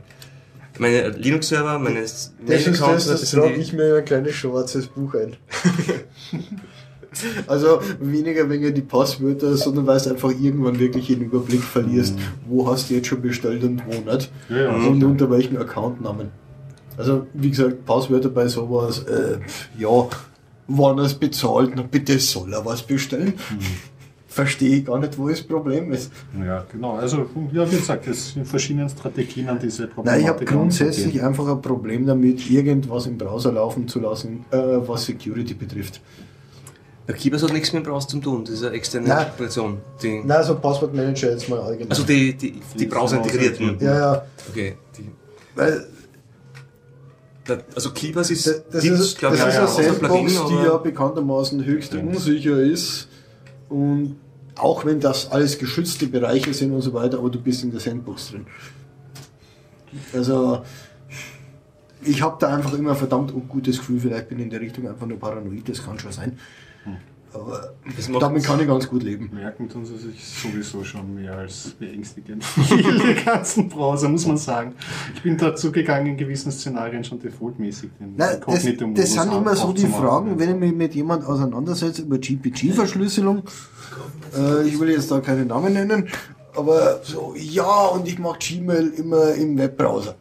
meine Linux-Server, meine Das ist Mail-Accounts, das, die- ich mir in ein kleines schwarzes Buch ein. <laughs> also weniger wegen die Passwörter, sondern weil du einfach irgendwann wirklich den Überblick verlierst, wo hast du jetzt schon bestellt und wo nicht. Ja, ja, und unter welchen Accountnamen. Also wie gesagt, Passwörter bei sowas, äh, ja, wann er es bezahlt, na bitte soll er was bestellen. Verstehe ich gar nicht, wo das Problem ist. Ja, genau. Also, ja, wie gesagt, es sind verschiedene Strategien an diese Problematik. Nein, ich habe grundsätzlich einfach ein Problem damit, irgendwas im Browser laufen zu lassen, äh, was Security betrifft. Der Keybase hat nichts mehr brauchst zum tun. Das ist eine externe Nein. Applikation. Die, Na, also Passwortmanager jetzt mal allgemein. also die, die, die Die Browser-integrierten. ja, ja, Okay. Die, weil also Keybase ist, das, das ist, glaub das ich, ist auch eine als Plugin, Sandbox, die ja bekanntermaßen höchst unsicher ist und auch wenn das alles geschützte Bereiche sind und so weiter, aber du bist in der Sandbox drin. Also ich habe da einfach immer verdammt ungutes Gefühl, vielleicht bin ich in der Richtung einfach nur paranoid, das kann schon sein. Aber Das macht- damit kann ich ganz gut leben. Merken tun sie sich sowieso schon mehr als beängstigend. <laughs> Die ganzen Browser, muss man sagen. Ich bin dazu gegangen, in gewissen Szenarien schon defaultmäßig den Nein, das, das sind immer so die. Fragen, wenn ich mich mit jemand auseinandersetze über GPG-Verschlüsselung. Äh, ich will jetzt da keine Namen nennen, aber so, ja, und ich mache Gmail immer im Webbrowser.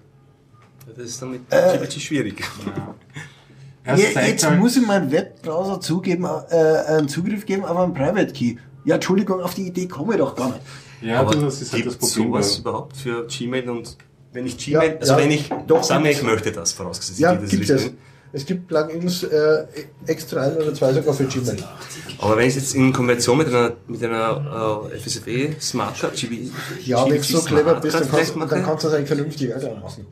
Das ist dann mit Äh, GPT schwierig. Ja, Ja, jetzt halt- muss ich meinem Webbrowser zugeben, äh, einen Zugriff geben auf einen Private Key. Ja, Entschuldigung, auf die Idee komme ich doch gar nicht. Ja, aber das ist halt das Problem. sowas überhaupt für Gmail und wenn ich Gmail, Ja, also ja, wenn ich doch, sage, ich gibt's. möchte das, vorausgesetzt Ja, das gibt es. Es gibt Plugins äh, extra ein oder zwei sogar für Gmail. Aber wenn ich jetzt in Kombination mit einer, mit einer äh, FSFE Smart Card, GB, Ja, wenn du so clever bist, dann kannst, dann kannst du das eigentlich vernünftig auch machen.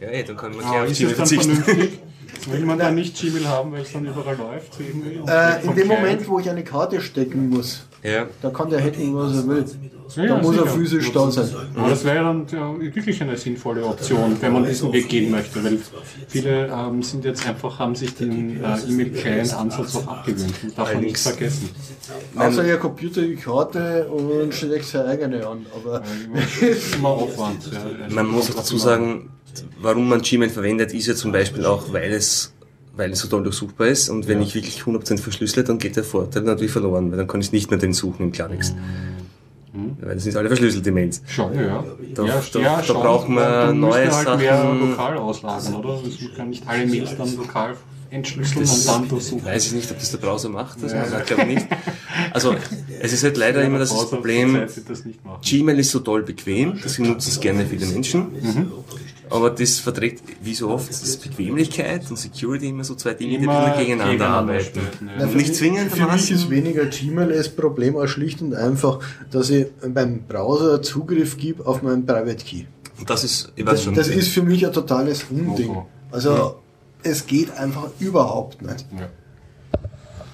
ja, ey, dann kann man Ah, gleich auf Gmail verzichten. <laughs> Will man dann nicht Gmail haben, weil es dann überall läuft? Äh, in dem? Moment, wo ich eine Karte stecken muss, Ja. da kann der hacken, was er will. Ja, da ja, muss er sicher. physisch da sein. Aber das wäre dann ja, wirklich eine sinnvolle Option, wenn man diesen Weg gehen möchte, weil viele ähm, sind jetzt einfach, haben sich den äh, E-Mail-Client-Ansatz auch abgewöhnt. Darf man nicht Allerdings. vergessen. Außer ihr Computer die Karte und steckt seine eigene an. Aber Immer, immer Aufwand. Ja. Man muss dazu sagen, warum man Gmail verwendet, ist ja zum Beispiel auch, weil es, weil es so toll durchsuchbar ist. Und wenn ich wirklich 100% verschlüssele, dann geht der Vorteil natürlich verloren, weil dann kann ich nicht mehr den suchen im Klartext. Weil das sind alle verschlüsselte Mails. Schon, ja. Da- ja, da- ja, da schon. braucht man neue ja halt mehr Sachen. lokal auslagern, oder? Man kann nicht alle Mails dann lokal entschlüsseln Das und dann durchsuchen. weiß ich nicht, ob das der Browser macht. Das ich glaube nicht. Also, es ist halt leider immer das, Problem, das. Gmail ist so toll bequem, deswegen nutzen es gerne viele Menschen. Aber das verträgt, wie so oft, das ist Bequemlichkeit und Security immer so zwei Dinge, die Immer ein bisschen gegeneinander arbeiten. ja. Für nicht mich- zwingendermaßen- Für mich ist weniger Gmail das Problem als schlicht und einfach, dass ich beim Browser Zugriff gebe auf meinen Private Key. Und das ist, ich weiß Das, schon. das ist für mich ein totales Unding. Also es geht einfach überhaupt nicht. Ja.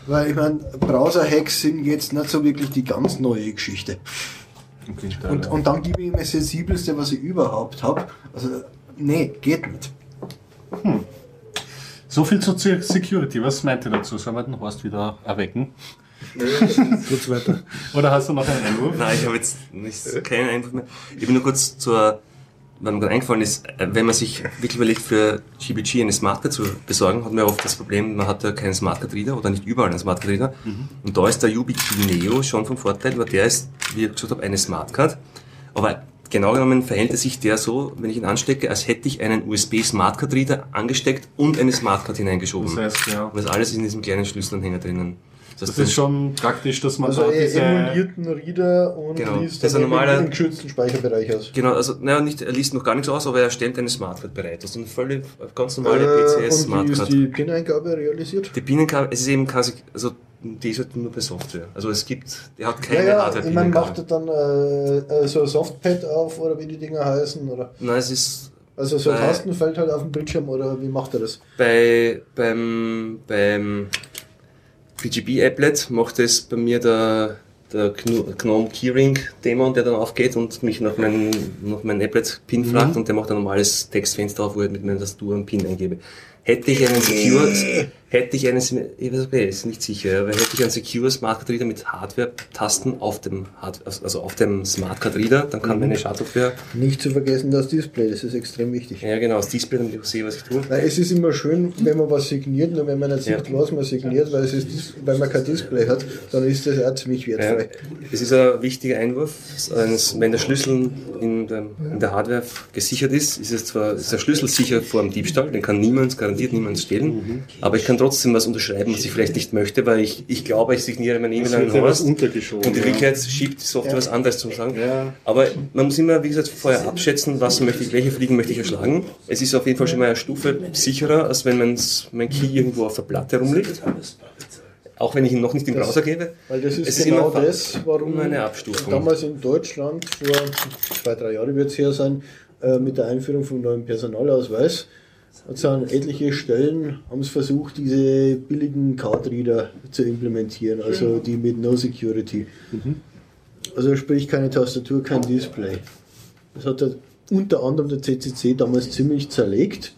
Weil ich meine, Browser-Hacks sind jetzt nicht so wirklich die ganz neue Geschichte. Okay, Und, und dann gebe ich ihm das Sensibelste, was ich überhaupt habe. Also, nee, geht nicht. So viel zur Security. Was meint ihr dazu? Sollen wir den Horst wieder erwecken? <laughs> Kurz weiter. Oder hast du noch einen Einwurf? Nein, ich habe jetzt nicht, keinen Einwurf mehr. Ich bin nur kurz zur, weil mir gerade eingefallen ist, äh, wenn man sich wirklich überlegt, für GBG eine Smartcard zu besorgen, hat man ja oft das Problem, man hat ja keinen Smartcard-Reader oder nicht überall einen Smartcard-Reader. Und da ist der YubiKey Neo schon vom Vorteil, weil der ist, wie ich gesagt habe, eine Smartcard. Aber genau genommen verhält es sich der so, wenn ich ihn anstecke, als hätte ich einen USB-Smartcard-Reader angesteckt und eine Smartcard hineingeschoben. Das heißt, ja. Und das alles ist in diesem kleinen Schlüsselanhänger drinnen. Das ist schon praktisch, dass man Also da diese... emulierten Reader und Genau. liest Das ist ein normaler- den geschützten Speicherbereich aus. Genau, also naja, nicht, er liest noch gar nichts aus, aber er stellt eine Smartcard bereit. Das ist eine völlig ganz normale Äh, PCS und wie ist die PIN-Eingabe realisiert? Die Bienenkabel, es ist eben quasi, also die ist halt nur per Software. Also es gibt, der hat keine Ja, ja, ich meine, macht er dann äh, äh, so ein Softpad auf oder wie die Dinger heißen? Oder? Nein, es ist Also so ein Bei- Tastenfeld halt auf dem Bildschirm oder wie macht er das? bei, beim, beim PGB-Applet macht es bei mir der, der GNOME Keyring Dämon, der dann aufgeht und mich nach meinem, nach meinem Applet-Pin fragt und der macht ein normales Textfenster auf, wo ich mit meiner Tastatur einen Pin eingebe. Hätte ich einen Secure, hätte ich einen, ich weiß ist nicht sicher, aber hätte ich einen Secure Smart Card Reader mit Hardware-Tasten auf dem, Hard, also auf dem Smart Card Reader, dann kann meine Schadsoftware, Nicht zu vergessen das Display, das ist extrem wichtig. ja genau, das Display, damit ich sehe, was ich tue. Weil es ist immer schön, wenn man was signiert, nur wenn man nicht sieht, Ja. was man signiert, weil, es ist, weil man kein Display hat, dann ist das auch ziemlich Ja, wertfrei. es ist ein wichtiger Einwurf. Wenn der Schlüssel in, dem, in der Hardware gesichert ist, ist es zwar ist der Schlüssel sicher vor dem Diebstahl, den kann niemand, garantiert niemand stehlen, aber ich kann trotzdem was unterschreiben, was ich vielleicht nicht möchte, weil ich, ich glaube, ich signiere meine E-Mail an ja Horst. Und ja. Wirklichkeit schiebt die Software was anderes zum sagen. Ja. Aber man muss immer, wie gesagt, vorher abschätzen, was möchte ich, welche Fliegen möchte ich erschlagen. Es ist auf jeden Fall schon mal eine Stufe sicherer, als wenn mein, mein Key irgendwo auf der Platte rumliegt. Auch wenn ich ihn noch nicht im Browser gebe. Weil das ist Es ist genau immer das, warum eine Abstufung. damals in Deutschland vor zwei, drei Jahren wird es her sein, äh, mit der Einführung vom neuen Personalausweis, es an etliche Stellen haben es versucht, diese billigen Card-Reader zu implementieren, also die mit No Security. Also sprich keine Tastatur, kein Display. Das hat halt unter anderem der CCC damals ziemlich zerlegt.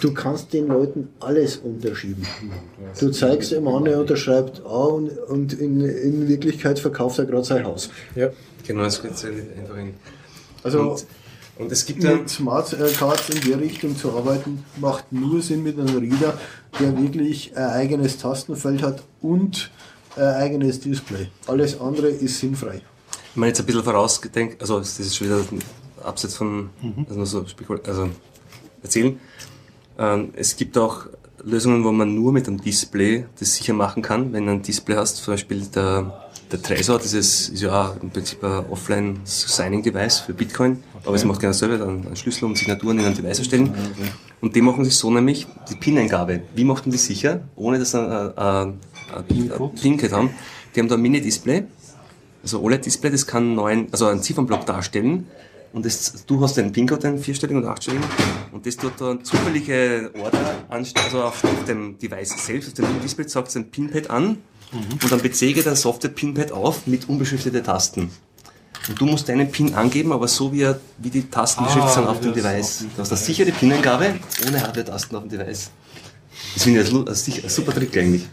Du kannst den Leuten alles unterschieben. Du zeigst ihm an, er unterschreibt A und, und in, in Wirklichkeit verkauft er gerade sein Haus. Ja. Genau, das geht einfach hin. Also Und, und es gibt mit Smart äh, Cards in der Richtung zu arbeiten, macht nur Sinn mit einem Reader, der wirklich ein eigenes Tastenfeld hat und ein eigenes Display. Alles andere ist sinnfrei. ich meine jetzt ein bisschen vorausgedenkt, also das ist schon wieder abseits von, also nur so spekul also erzählen. Ähm, es gibt auch Lösungen, wo man nur mit einem Display das sicher machen kann. Wenn du ein Display hast, zum Beispiel der, der Trezor, dieses ist ja im Prinzip ein Offline-Signing-Device für Bitcoin, aber es macht genau dasselbe, dann einen Schlüssel und Signaturen in ein Device erstellen. Und die machen sich so nämlich, die PIN-Eingabe, wie macht man die sicher, ohne dass sie ein PIN-Code haben? Die haben da ein Mini-Display, also OLED-Display, das kann neun, also einen Ziffernblock darstellen. Und das, du hast einen PIN-Code, einen vierstelligen und achtstelligen. Und das tut da zufällige Order anstellen, also auf, auf dem Device selbst, auf dem Display sagt es ein PIN-Pad an. Und dann bezege der Software-PIN-Pad auf mit unbeschrifteten Tasten. Und du musst deinen PIN angeben, aber so wie, er, wie die Tasten beschriftet sind auf dem Device. Du hast eine sichere PIN-Eingabe ohne Hardware-Tasten auf dem Device. Das finde ich ein ein ein super Trick eigentlich.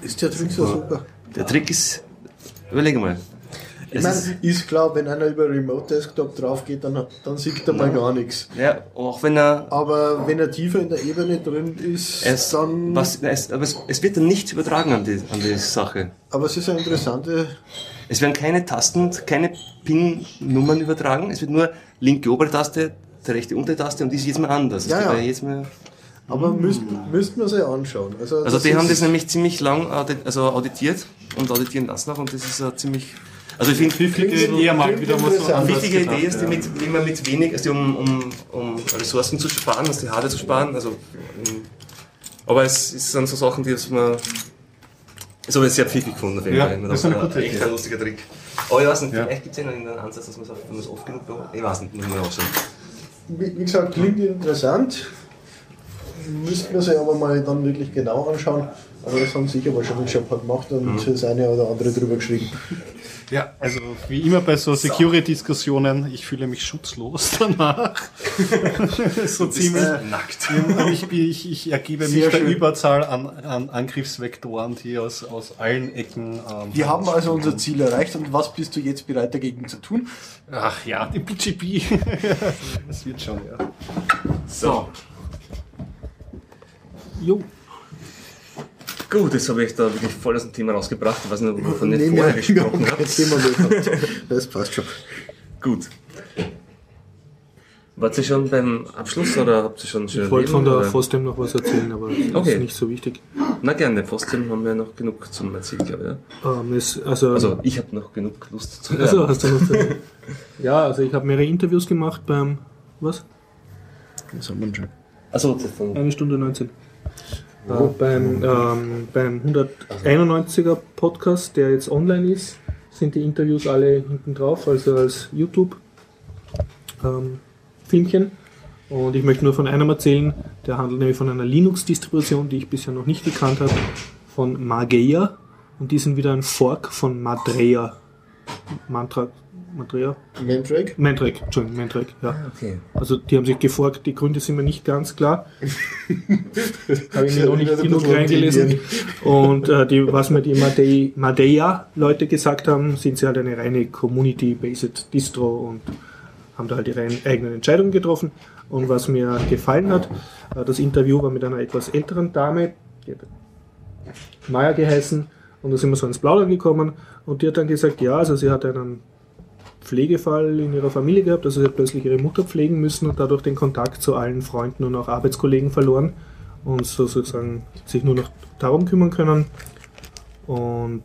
Ist der Trick so super? Der Trick ist, überlege mal. Ich ist- ist klar, wenn einer über Remote Desktop drauf geht, dann, dann sieht er mal gar nichts. Ja, auch wenn er Aber wenn er tiefer in der Ebene drin ist, es, dann. was, es, aber es, es wird dann nichts übertragen an die, an die Sache. Aber es ist eine interessante. Es werden keine Tasten, keine PIN-Nummern übertragen. Es wird nur linke obere Taste, rechte untere Taste und die ist jetzt mal anders. Ja, ja. Jetzt mal, Aber müssten, müssten wir sich anschauen. Also, also die haben das nämlich ziemlich lang audit, also auditiert und auditieren lassen auch und das ist ziemlich, also ich finde, Pfiffige Klingt- eher mal wieder mal so anders wichtige gedacht, Idee ist, die ja. mit, wie man mit wenig, also um, um, um Ressourcen zu sparen, also die Hardware zu sparen, also, ähm, aber es, es sind so Sachen, die das man, ist aber sehr pfiffig gefunden, auf jeden Ja, Fall. Man das ist eine dachte, gute Echt Idee. ein lustiger Trick. Aber ich weiß nicht, Ja. vielleicht gibt es ja noch einen Ansatz, dass man es oft genug beobachtet. Ich weiß nicht, muss man auch sagen. Wie, wie gesagt, klingt interessant. müssten wir sich aber mal dann wirklich genau anschauen. Aber das haben sicher wahrscheinlich schon ein paar gemacht und Mhm. das eine oder andere drüber geschrieben. Ja, also wie immer bei so Security-Diskussionen, ich fühle mich schutzlos <laughs> danach. <laughs> so ziemlich. nackt. Aber ich, ich, ich ergebe mich Sehr der schön. Überzahl an, an Angriffsvektoren, die aus, aus allen Ecken. Ähm, Wir haben also unser Ziel erreicht und was bist du jetzt bereit dagegen zu tun? Ach ja, die BGP. <laughs> das wird schon, ja. So, Jo. Gut, jetzt habe ich da wirklich voll aus dem Thema rausgebracht. Ich weiß nicht, wovon ich Nee, vorher haben gesprochen habe. Das passt schon. Gut. Wart ihr schon beim Abschluss oder habt ihr schon schön Ich wollte von der? Fostem noch was erzählen, aber das Okay. ist nicht so wichtig. Na gerne, Fostem haben wir noch genug zum Erzählen, glaube ich. Ja? Ähm, es, also, Also ich habe noch genug Lust zu also hören. hast du noch zu- <laughs> Ja, also ich habe mehrere Interviews gemacht beim, was? Das haben wir schon. Also von Eine Stunde 19. Äh, beim, ähm, beim 191er Podcast, der jetzt online ist, sind die Interviews alle hinten drauf, also als YouTube-Filmchen. Und ich möchte nur von einem erzählen, der handelt nämlich von einer Linux-Distribution, die ich bisher noch nicht gekannt habe, von Mageia. Und die sind wieder ein Fork von Madrea. Mantra, Madrea? Mandrake? Mandrake, Entschuldigung, Mandrake, ja. Okay. Also die haben sich geforkt, die Gründe sind mir nicht ganz klar. <laughs> Habe ich mir noch nicht genug reingelesen. Und äh, die, was mir die Madei- Madeia-Leute gesagt haben, sind sie halt eine reine Community-based Distro und haben da halt ihre eigenen Entscheidungen getroffen. Und was mir gefallen hat, äh, das Interview war mit einer etwas älteren Dame, die hat Maya geheißen, und da sind wir so ins Plaudern gekommen und die hat dann gesagt, ja, also sie hat einen Pflegefall in ihrer Familie gehabt, also sie hat plötzlich ihre Mutter pflegen müssen und dadurch den Kontakt zu allen Freunden und auch Arbeitskollegen verloren und so sozusagen sich nur noch darum kümmern können. Und